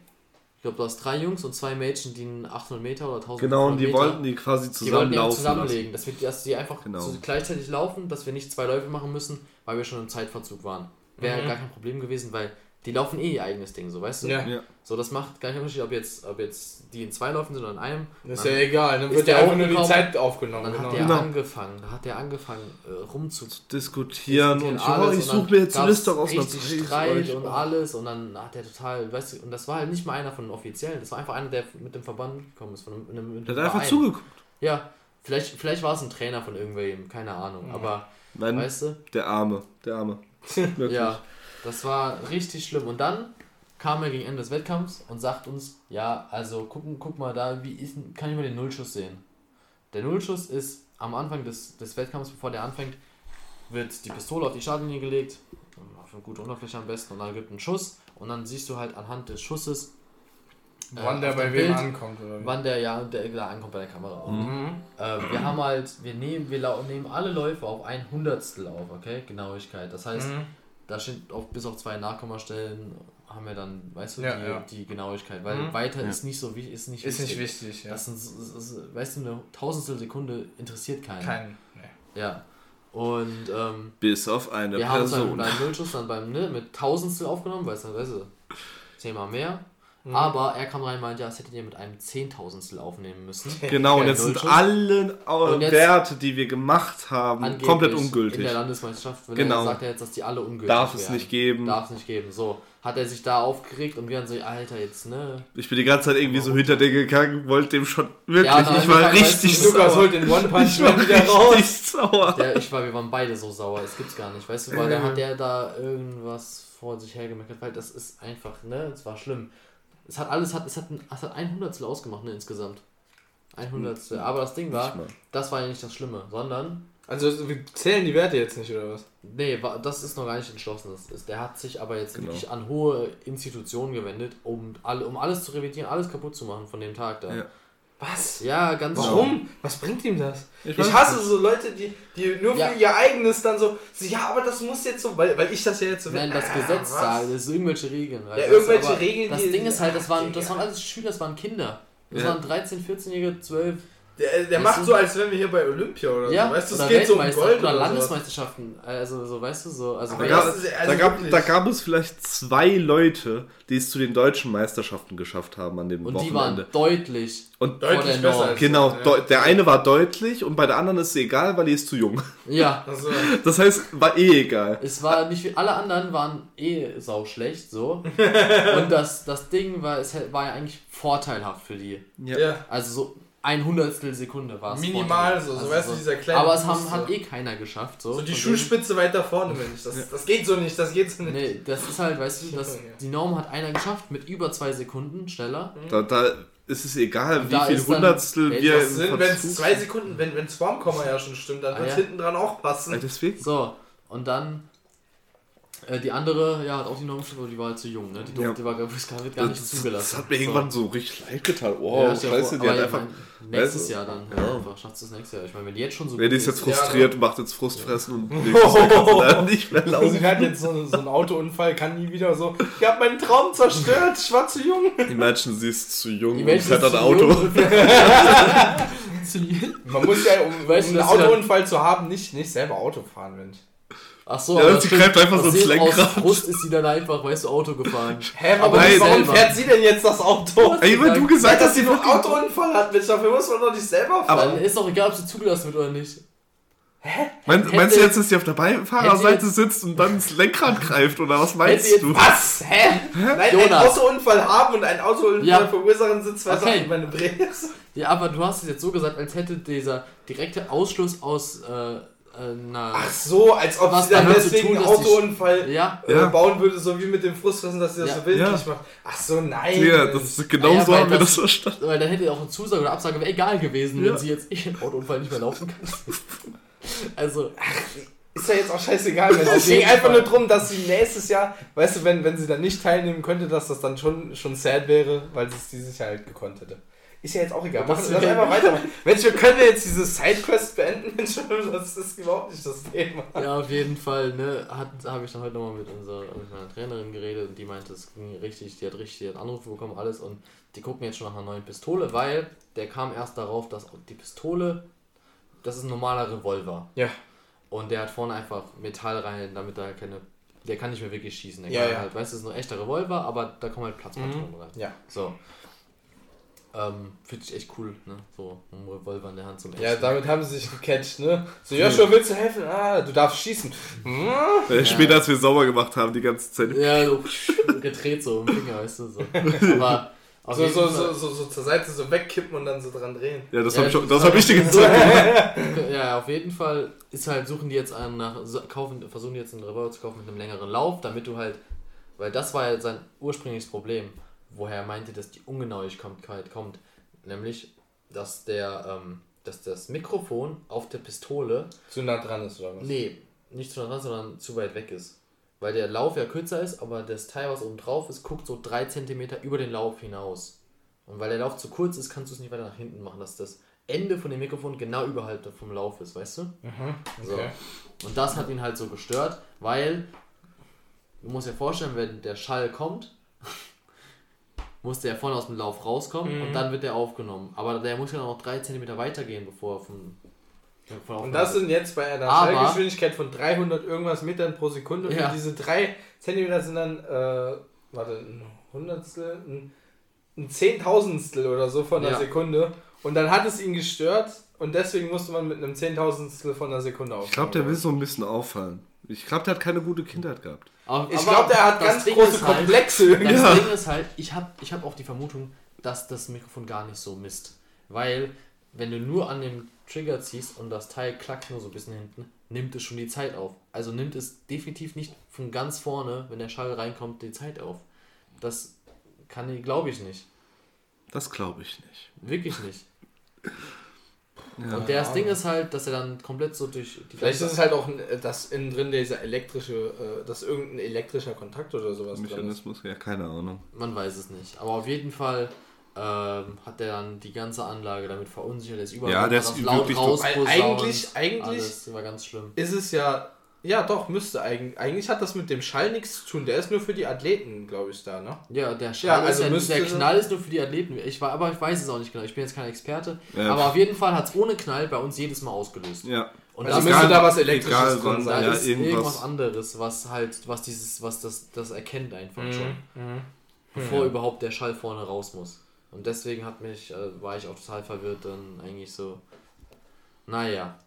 B: ich glaube, du hast drei Jungs und zwei Mädchen, die einen 800 Meter oder 1000
A: Genau, und die
B: Meter,
A: wollten die quasi
B: die wollten die zusammenlegen, dass wir dass die einfach
A: Genau.
B: so gleichzeitig laufen, dass wir nicht zwei Läufe machen müssen, weil wir schon im Zeitverzug waren. Wäre
C: Mhm.
B: gar kein Problem gewesen, weil die laufen eh ihr eigenes Ding, so weißt du?
C: Ja.
A: Ja.
B: So, das macht gar keinen Unterschied, ob jetzt, ob jetzt die in zwei laufen sind oder in einem.
C: Das ist ja egal, dann wird
B: der
C: ja einfach nur die Zeit aufgenommen.
B: dann
C: Genau.
B: hat der
A: Genau.
B: angefangen, da hat der angefangen äh, rumzu
A: Diskutieren und ja,
B: alles
A: ich
B: und dann
A: suche mir jetzt eine Liste raus.
B: richtig
A: ich's
B: Streit und alles und dann hat der total, weißt du, und das war halt nicht mal einer von den Offiziellen, das war einfach einer, der mit dem Verband gekommen ist, von einem, einem, mit
A: Der
B: einem
A: hat einfach zugeguckt.
B: Ja, vielleicht, vielleicht war es ein Trainer von irgendwem, keine Ahnung,
C: Mhm.
B: aber
A: Nein,
B: weißt du,
A: der Arme, der Arme. *laughs*
B: Ja, das war richtig schlimm. Und dann kam er gegen Ende des Wettkampfs und sagt uns, ja, also guck, guck mal da, wie ist, kann ich mal den Nullschuss sehen? Der Nullschuss ist am Anfang des, des Wettkampfs, bevor der anfängt, wird die Pistole auf die Startlinie gelegt, auf eine gute Unterfläche am besten, und dann gibt einen Schuss. Und dann siehst du halt anhand des Schusses,
C: Wann
B: äh,
C: der bei wem
B: Bild,
C: ankommt. Oder wie?
B: wann der ja der da ankommt bei der Kamera.
C: Mhm.
B: äh, wir haben halt, wir nehmen, wir nehmen alle Läufe auf ein Hundertstel auf, okay? Genauigkeit. Das heißt,
C: Mhm.
B: da steht auf, bis auf zwei Nachkommastellen haben wir dann, weißt du,
C: Ja,
B: die,
C: ja.
B: die Genauigkeit, weil
C: Mhm.
B: weiter
A: Ja.
B: ist nicht so wichtig, ist nicht
C: Ist nicht
B: wichtig.
C: wichtig, ja.
B: Das sind, das ist, weißt du, eine Tausendstel Sekunde interessiert keinen.
C: Kein. Nee.
B: Ja. Und ähm,
A: Bis auf eine
B: wir haben es dann
A: Person.
B: beim Nullschuss dann beim, ne, mit Tausendstel aufgenommen, weil es dann, weißt du, zehnmal mehr.
C: Mhm.
B: Aber er kam rein und meinte, ja, das hättet ihr mit einem Zehntausendstel aufnehmen müssen.
A: Genau, und jetzt sind alle äh, Werte, die wir gemacht haben, komplett
B: In
A: ungültig.
B: der Landesmeisterschaft
A: Genau.
B: er, sagt er jetzt, dass die alle ungültig
A: Darf es
B: wären.
A: nicht geben.
B: Darf es nicht geben. So, hat er sich da aufgeregt und wir dann so, Alter, jetzt, ne?
A: Ich bin die ganze Zeit irgendwie so hinter dir gegangen, wollte dem schon wirklich,
B: Ja,
A: ich war
B: angefangen,
A: richtig
B: weißt du,
C: Lukas
A: sauer.
C: holt den One Punch
A: Ich war
C: wieder raus.
A: sauer.
B: Der, ich war, wir waren beide so sauer, das gibt's gar nicht, weißt du, weil da hat der da irgendwas vor sich hergemeckert, weil das ist einfach, ne, es war schlimm. Es hat alles, hat, es hat ein, es hat ein Hundertstel ausgemacht, ne, insgesamt. Ein Hundertstel. Aber das Ding war, das war ja nicht das Schlimme, sondern,
C: Also wir zählen die Werte jetzt nicht, oder was?
B: nee, das ist noch gar nicht entschlossen. Das ist, der hat sich aber jetzt
A: Genau.
B: wirklich an hohe Institutionen gewendet, um, alle, um alles zu revidieren, alles kaputt zu machen von dem Tag da.
A: Ja.
C: Was?
B: Ja, ganz
C: Warum? Was bringt ihm das?
A: Ich
C: Ich, hasse
A: nicht.
C: so Leute, die, die nur für
B: Ja.
C: ihr eigenes dann so, so, ja, aber das muss jetzt so, weil, weil ich das ja jetzt so
B: Nein, das
C: Ah,
B: Gesetz
C: was?
B: sagt, das sind irgendwelche Regeln. weißt
C: Ja,
B: du,
C: irgendwelche
B: aber
C: Regeln,
B: Das
C: die-
B: Ding ist halt, das waren, das waren alles Schüler, das waren Kinder. Das
A: Ja.
B: waren 13, 14-Jährige, 12.
C: Der, der macht so, als wären wir hier bei Olympia oder
B: ja,
C: so. Weißt du, es
B: oder
C: geht so um Gold
B: oder. Landesmeisterschaften. Also, so, weißt du, so. Also,
C: Aber
A: Da
C: ja,
A: gab,
C: also
A: da, gab, da gab es vielleicht zwei Leute, die es zu den deutschen Meisterschaften geschafft haben an dem
B: und die waren
A: Wochenende.
B: deutlich.
A: Und
B: Vor
C: Deutlich
B: der
C: besser
B: Norm.
C: als
A: genau,
C: ja.
A: der eine war deutlich und bei der anderen ist es egal, weil die ist zu jung.
B: Ja. *laughs*
C: Also,
A: Das heißt, war eh egal.
B: Es war nicht wie alle anderen waren eh sau schlecht so. *laughs* Und das, das Ding war, es war ja eigentlich vorteilhaft für die.
C: ja.
B: Also so ein Hundertstel Sekunde war es.
C: Minimal so, so
B: Also
C: weißt du, dieser kleine
B: Aber es haben,
C: so.
B: hat eh keiner geschafft. So,
C: So die Schuhspitze weiter vorne, Mensch. Das, das geht so nicht, das geht so nicht.
B: Nee, das ist halt, weißt du, *laughs* das, die Norm hat einer geschafft mit über zwei Sekunden schneller.
A: Da, da ist es egal, wie
B: da
A: viel
B: dann-
A: Hundertstel
B: Welches
A: wir
C: Das sind, wenn es zwei Sekunden, wenn es Formkomma ja schon stimmt, dann
B: Ah,
C: wird es
B: ja.
C: hinten dran auch passen.
A: Ja, deswegen.
B: So, und dann äh, die andere, ja, hat auch die Norm geschafft, aber die war halt zu jung, ne? Die,
A: Ja.
B: durfte, war, gar- wird gar nicht
A: Das,
B: zugelassen.
A: das hat mir
B: So.
A: irgendwann so richtig leid getan. Oh,
B: Ja,
A: scheiße, die hat
B: aber
A: einfach.
B: nächstes
A: weißt du,
B: Jahr dann.
A: ja.
B: Ja, einfach schafft es nächstes Jahr. Ich meine, wenn die jetzt schon so
A: Wer die ist jetzt frustriert, macht jetzt Frustfressen und *laughs* du leider nicht mehr
C: Also
A: laufen.
C: sie hat jetzt so, so einen Autounfall, kann nie wieder so. Ich habe meinen Traum zerstört, ich war zu jung.
A: Imagine, sie ist zu jung
B: Die
A: und
B: Menschen
A: fährt
B: sind
A: ein
B: zu
A: Auto. *laughs*
C: Man muss ja, um, um
B: du,
C: einen Autounfall zu haben, nicht, nicht selber Auto fahren, Mensch.
B: Ach so,
A: Ja,
B: aber
A: sie greift einfach so ins Lenkrad.
B: Aus Frust ist sie dann einfach, weißt du, Auto gefahren. *laughs*
C: Hä,
B: Aber
C: aber
A: nicht
C: warum
B: selber.
C: fährt sie denn jetzt das Auto?
A: Ey, weil du
C: Sag,
A: gesagt
C: dass
A: hast,
C: sie
A: sie
C: einen Autounfall hat, Mensch, dafür muss man doch nicht selber fahren.
B: Dann ist doch egal, ob sie zugelassen wird oder nicht.
A: Mein,
B: Hätte-
A: meinst du jetzt, dass sie auf der Beifahrerseite
B: hätte-
A: sitzt und dann ins Lenkrad *laughs* greift oder was meinst
B: jetzt-
A: du?
C: Was? Hä? Nein, einen
B: Jonas.
C: Autounfall haben und einen Autounfall
B: Ja.
C: verursachen sind zwei
B: Okay.
C: Sachen, meine Bres.
B: Ja, aber du hast es jetzt so gesagt, als hätte dieser direkte Ausschluss aus, Äh, na,
C: Ach so, als ob
B: Was
C: sie dann deswegen
B: tun,
C: einen Autounfall
B: ja.
C: äh,
A: Ja.
C: bauen würde, so wie mit dem Frustfressen, dass sie das
B: Ja.
C: so bildlich
A: Ja.
C: macht. Ach so, nein.
A: Ja, das ist genau
B: Ja,
A: so
B: weil
A: haben wir
B: das-
A: das verstanden.
B: Weil dann hätte auch eine Zusage oder Absage wäre egal gewesen,
A: Ja.
B: wenn sie jetzt ich im Autounfall nicht mehr laufen kann. *laughs* also,
C: Ist ja jetzt auch scheißegal. Wenn es ging einfach
B: Fall.
C: nur drum, dass sie nächstes Jahr, weißt du, wenn, wenn sie dann nicht teilnehmen könnte, dass das dann schon, schon sad wäre, weil sie es dieses Jahr halt gekonnt hätte. Ist ja jetzt auch egal. Machen, lass einfach weitermachen. Mensch, wir können jetzt diese Sidequest beenden. Mensch, das ist überhaupt nicht das Thema.
B: ja, auf jeden Fall, ne, habe ich dann heute nochmal mit, unserer, mit meiner Trainerin geredet und die meinte, es ging richtig, die hat richtig die hat Anrufe bekommen, alles und die gucken jetzt schon nach einer neuen Pistole, weil der kam erst darauf, dass die Pistole, das ist ein normaler Revolver.
C: Ja.
B: Und der hat vorne einfach Metall rein, damit da keine. Der kann nicht mehr wirklich schießen. Der
C: Ja,
B: kann
C: ja.
B: halt, weißt du, ist nur echter Revolver, aber da kommen halt Platzpatronen rein.
C: Ja.
B: So. Ähm, Fühlt sich echt cool, ne? So ein Revolver in der Hand zum
C: Ja,
B: Echten.
C: damit haben sie sich gecatcht, ne? So, Joshua, willst du helfen? Ah, du darfst schießen. Hm?
A: Äh, Später, als wir sauber gemacht haben, die ganze Zeit.
B: Ja, so *laughs* gedreht so im Finger, weißt du, so. Aber auf
C: So,
B: jeden
C: so,
B: Fall-
C: so, so, so zur Seite so wegkippen und dann so dran drehen.
A: Ja, das
B: Ja,
A: habe ich,
B: das
A: hab ich die ganze Zeit gemacht.
B: Ja, auf jeden Fall ist halt, suchen die jetzt einen nach, kaufen, versuchen die jetzt einen Revolver zu kaufen mit einem längeren Lauf, damit du halt, weil das war ja sein ursprüngliches Problem, woher er meinte, dass die Ungenauigkeit kommt, nämlich, dass der, ähm, dass das Mikrofon auf der Pistole,
C: Zu nah dran ist, oder was?
B: nee, nicht zu nah dran, sondern zu weit weg ist. Weil der Lauf ja kürzer ist, aber das Teil, was oben drauf ist, guckt so 3 cm über den Lauf hinaus. Und weil der Lauf zu kurz ist, kannst du es nicht weiter nach hinten machen, dass das Ende von dem Mikrofon genau überhalb vom Lauf ist, weißt du? So.
C: Okay.
B: Und das hat ihn halt so gestört, weil du musst dir vorstellen, wenn der Schall kommt, muss der vorne aus dem Lauf rauskommen
C: Mhm.
B: und dann wird der aufgenommen. Aber der muss ja noch 3 cm weitergehen, bevor er vom. von
C: Und das sind jetzt bei einer
B: Aber-
C: Schallgeschwindigkeit von 300 irgendwas Metern pro Sekunde. Und
B: Ja.
C: diese 3 Zentimeter sind dann, äh, warte, ein Hundertstel, ein, ein Zehntausendstel oder so von einer
B: Ja.
C: Sekunde. Und dann hat es ihn gestört und deswegen musste man mit einem Zehntausendstel von einer Sekunde aufnehmen.
A: Ich glaube, der will so ein bisschen auffallen. Ich glaube, der hat keine gute Kindheit gehabt.
B: Aber-
C: Ich glaube, der hat
B: das
C: ganz
B: Ding
C: große
B: halt-
C: Komplexe irgendwie.
B: Das
A: Ja.
B: Ding *laughs* ist halt, ich habe ich hab auch die Vermutung, dass das Mikrofon gar nicht so misst. Weil, wenn du nur an dem Trigger ziehst und das Teil klackt nur so ein bisschen hinten, nimmt es schon die Zeit auf. Also nimmt es definitiv nicht von ganz vorne, wenn der Schall reinkommt, die Zeit auf. Das kann ich, glaube ich nicht.
A: Das glaube ich nicht.
B: Wirklich nicht. *laughs*
A: Ja.
B: Und das Ding ist halt, dass er dann komplett so durch die
C: Vielleicht ist es halt auch, äh, dass innen drin dieser elektrische, äh, dass irgendein elektrischer Kontakt oder sowas drin ist.
A: Mechanismus, ja, keine Ahnung.
B: Man weiß es nicht. Aber auf jeden Fall ähm, hat der dann die ganze Anlage damit verunsichert. Der ist überall
A: Ja, der ist
B: laut raus.
C: Eigentlich, eigentlich
B: Alles war ganz schlimm.
C: ist es ja, ja doch, müsste eigentlich, eigentlich hat das mit dem Schall nichts zu tun. Der ist nur für die Athleten, glaube ich, da, ne?
B: Ja, der Schall
C: Ja,
B: ist
C: also
B: ja,
C: müsste-
B: der Knall ist nur für die Athleten. Ich war, aber ich weiß es auch nicht genau. Ich bin jetzt kein Experte.
A: Ja.
B: Aber auf jeden Fall hat es ohne Knall bei uns jedes Mal ausgelöst.
A: Ja.
B: Und
C: Also
B: das
C: müsste
A: egal-
C: da was Elektrisches drin sein.
B: da
A: ja,
B: ist
A: irgendwas.
B: irgendwas. anderes, was halt, was dieses, was das, das erkennt einfach
C: Mhm.
B: schon. Bevor überhaupt der Schall vorne raus muss. Und deswegen hat mich, äh, war ich auch total verwirrt dann eigentlich so. Naja.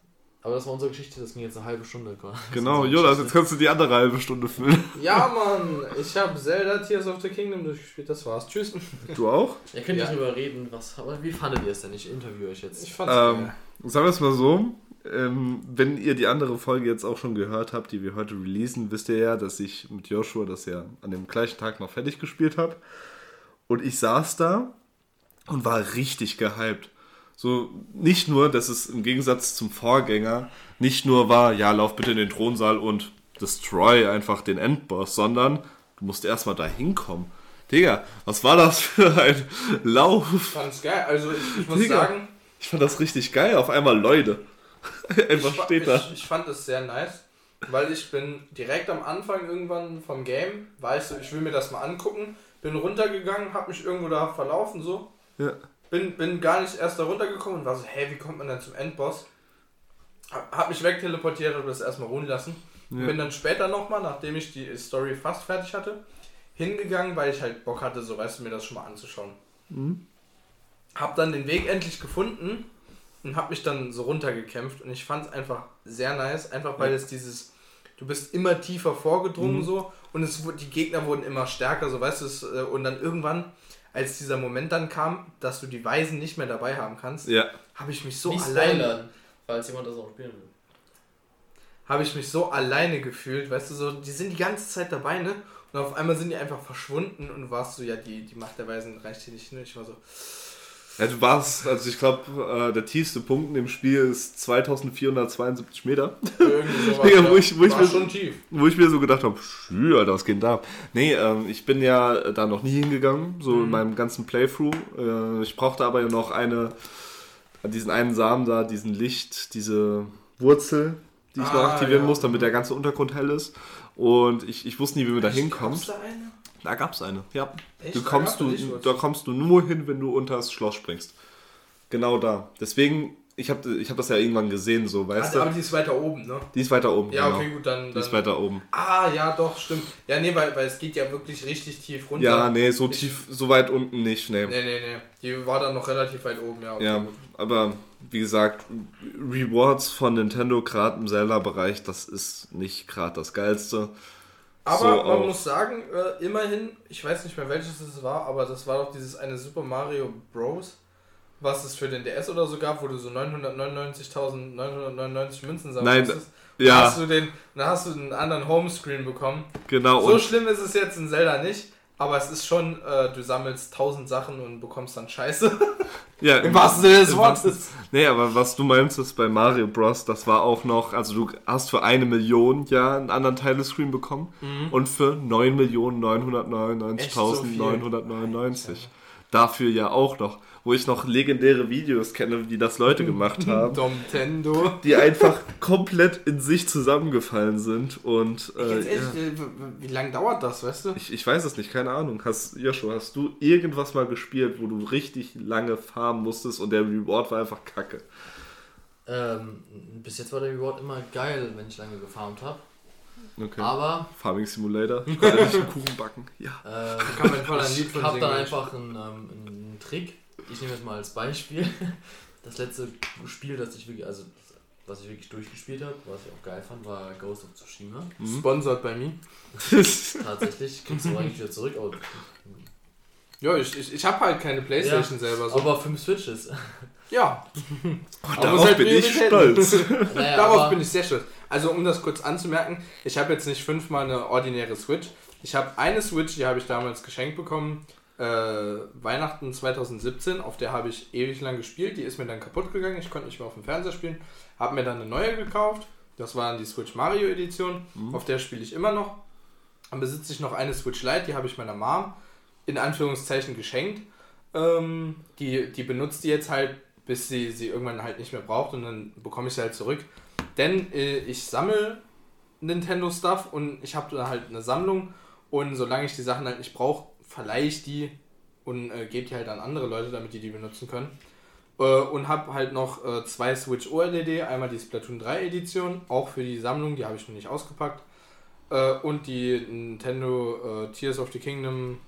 B: Aber das war unsere Geschichte, das ging jetzt eine halbe Stunde. quasi.
A: Genau,
B: Das ist unsere
A: Jonas, jetzt kannst du die andere halbe Stunde füllen.
C: Ja, Mann, ich habe Zelda Tears of the Kingdom durchgespielt, das war's. Tschüss.
A: Du auch?
B: Ihr könnt
C: Ja.
B: nicht drüber reden, was, aber wie fandet ihr es denn? Ich interviewe euch jetzt.
C: Ich fand's
A: Ähm,
C: geil.
A: sagen wir es mal so, ähm, wenn ihr die andere Folge jetzt auch schon gehört habt, die wir heute releasen, wisst ihr ja, dass ich mit Joshua das ja an dem gleichen Tag noch fertig gespielt habe. Und ich saß da und war richtig gehypt. So, nicht nur, dass es im Gegensatz zum Vorgänger nicht nur war, ja, lauf bitte in den Thronsaal und destroy einfach den Endboss, sondern du musst erstmal da hinkommen. Digga, was war das für ein Lauf?
C: Ich fand's geil. Also ich, ich muss
A: Digga.
C: sagen,
A: Ich fand das richtig geil. Auf einmal Leute. *laughs* Einfach
C: ich,
A: steht da.
C: ich, ich fand es sehr nice, weil ich bin direkt am Anfang irgendwann vom Game, weißt du, ich will mir das mal angucken, bin runtergegangen, hab mich irgendwo da verlaufen so,
A: Ja.
C: Bin, bin gar nicht erst da runtergekommen und war so, hey, wie kommt man denn zum Endboss? Hab, hab mich wegteleportiert und das erstmal ruhen lassen.
A: Ja.
C: Bin dann später nochmal, nachdem ich die Story fast fertig hatte, hingegangen, weil ich halt Bock hatte, so weißt du, mir das schon mal anzuschauen.
A: Mhm.
C: Hab dann den Weg endlich gefunden und hab mich dann so runtergekämpft und ich fand es einfach sehr nice, einfach weil es dieses, du bist immer tiefer vorgedrungen
A: Mhm.
C: so und es die Gegner wurden immer stärker, so weißt du, äh, und dann irgendwann, als dieser Moment dann kam, dass du die Weisen nicht mehr dabei haben kannst,
A: Ja.
C: habe ich mich so
B: Nicht
C: allein
B: spoilern, falls jemand das auch spielen will.
C: habe ich mich so alleine gefühlt, weißt du, so, die sind die ganze Zeit dabei, ne? Und auf einmal sind die einfach verschwunden und warst du, ja, die, die Macht der Weisen reicht hier nicht, ne? Ich war so,
A: Ja, du warst, also ich glaube, äh, der tiefste Punkt in dem Spiel ist 2472 Meter.
C: irgendwie. *laughs*
A: Ja, wo ich- wo ich
C: war
A: mir-
C: schon tief.
A: Wo ich mir so gedacht habe, Alter, was geht da? Nee, ähm, ich bin ja da noch nie hingegangen, so
C: Mhm.
A: in meinem ganzen Playthrough. Äh, ich brauchte aber ja noch eine, diesen einen Samen da, diesen Licht, diese Wurzel, die ich noch
C: Ah,
A: aktivieren
C: ja.
A: muss, damit der ganze Untergrund hell ist. Und ich, ich wusste nie, wie man da hinkommt.
C: da eine?
A: Da gab's eine, ja.
C: Echt?
A: Du
C: Da
A: kommst
C: gab's
A: du, da kommst du nur hin, wenn du unter das Schloss springst. Genau da. Deswegen, ich habe ich hab das ja irgendwann gesehen, so, weißt
C: aber
A: du?
C: die ist weiter oben, ne?
A: Die ist weiter oben.
C: Ja,
A: genau.
C: okay, gut, dann.
A: Die
C: dann
A: ist weiter oben.
C: Ah, ja, doch, stimmt. Ja, nee, weil, weil es geht ja wirklich richtig tief runter.
A: Ja, nee, so
C: Ich-
A: tief, so weit unten nicht, nee.
C: Nee, nee, nee. Die war dann noch relativ weit oben, ja. okay,
A: Ja,
C: gut.
A: aber wie gesagt, Rewards von Nintendo gerade im Zelda-Bereich, das ist nicht gerade das Geilste.
C: Aber
A: So
C: man
A: auch.
C: muss sagen, äh, immerhin, ich weiß nicht mehr welches es war, aber das war doch dieses eine Super Mario Bros., was es für den DS oder so gab, wo du so 999.999 Münzen sammeln
A: Nein, Ja,
C: hast du den, dann hast du einen anderen Homescreen bekommen.
A: genau.
C: So schlimm ist es jetzt in Zelda nicht, aber es ist schon, äh, du sammelst tausend Sachen und bekommst dann Scheiße.
A: ja, *laughs*
C: Im wahrsten Sinne des Wortes.
A: Nee, aber was du meinst, ist bei Mario Bros., das war auch noch, also du hast für eine Million ja einen anderen Teilescreen bekommen und für 9.999.999. Dafür ja auch noch, wo ich noch legendäre Videos kenne, wie das Leute *laughs* gemacht haben.
C: Nintendo.
A: die einfach komplett in sich zusammengefallen sind und äh,
C: Jetzt
A: ja.
C: äh, wie, wie lange dauert das, weißt du?
A: ich, ich weiß es nicht, keine Ahnung. Hast, Joshua, hast du irgendwas mal gespielt, wo du richtig lange farmen musstest und der Reward war einfach kacke?
B: Ähm, bis jetzt war der Reward immer geil, wenn ich lange gefarmt habe.
A: Okay.
B: Aber
A: Farming Simulator, *laughs* ich konnte nicht einen Kuchen backen. Ja.
B: äh,
C: Kann man voll ein Lied
B: ich
C: von
B: habe
C: singen.
B: dann einfach einen, ähm, einen Trick. Ich nehme jetzt mal als Beispiel das letzte Spiel, das ich wirklich, also was ich wirklich durchgespielt habe, was ich auch geil fand, war Ghost of Tsushima.
C: Sponsored bei mir. *laughs*
B: Tatsächlich kriegst du eigentlich wieder zurück. Aber,
C: Ja, ich, ich, ich habe halt keine Playstation selber. So.
B: aber fünf Switches.
C: Ja,
A: Oh, darauf
C: halt
A: bin ich stolz.
B: Naja,
C: darauf
B: aber,
C: bin ich sehr stolz. Also um das kurz anzumerken, ich habe jetzt nicht fünfmal eine ordinäre Switch. Ich habe eine Switch, die habe ich damals geschenkt bekommen, äh, Weihnachten 2017, auf der habe ich ewig lang gespielt. Die ist mir dann kaputt gegangen, ich konnte nicht mehr auf dem Fernseher spielen. Habe mir dann eine neue gekauft. Das war die Switch Mario Edition. Auf der spiele ich immer noch. Dann besitze ich noch eine Switch Lite, die habe ich meiner Mom in Anführungszeichen geschenkt. Ähm, die, die benutzt die jetzt halt, bis sie sie irgendwann halt nicht mehr braucht und dann bekomme ich sie halt zurück. Denn äh, ich sammle Nintendo-Stuff und ich habe da halt eine Sammlung und solange ich die Sachen halt nicht brauche, verleihe ich die und äh, gebe die halt an andere Leute, damit die die benutzen können. Äh, und habe halt noch äh, zwei Switch OLED, einmal die Splatoon 3 Edition, auch für die Sammlung, die habe ich noch nicht ausgepackt. Äh, und die Nintendo äh, Tears of the Kingdom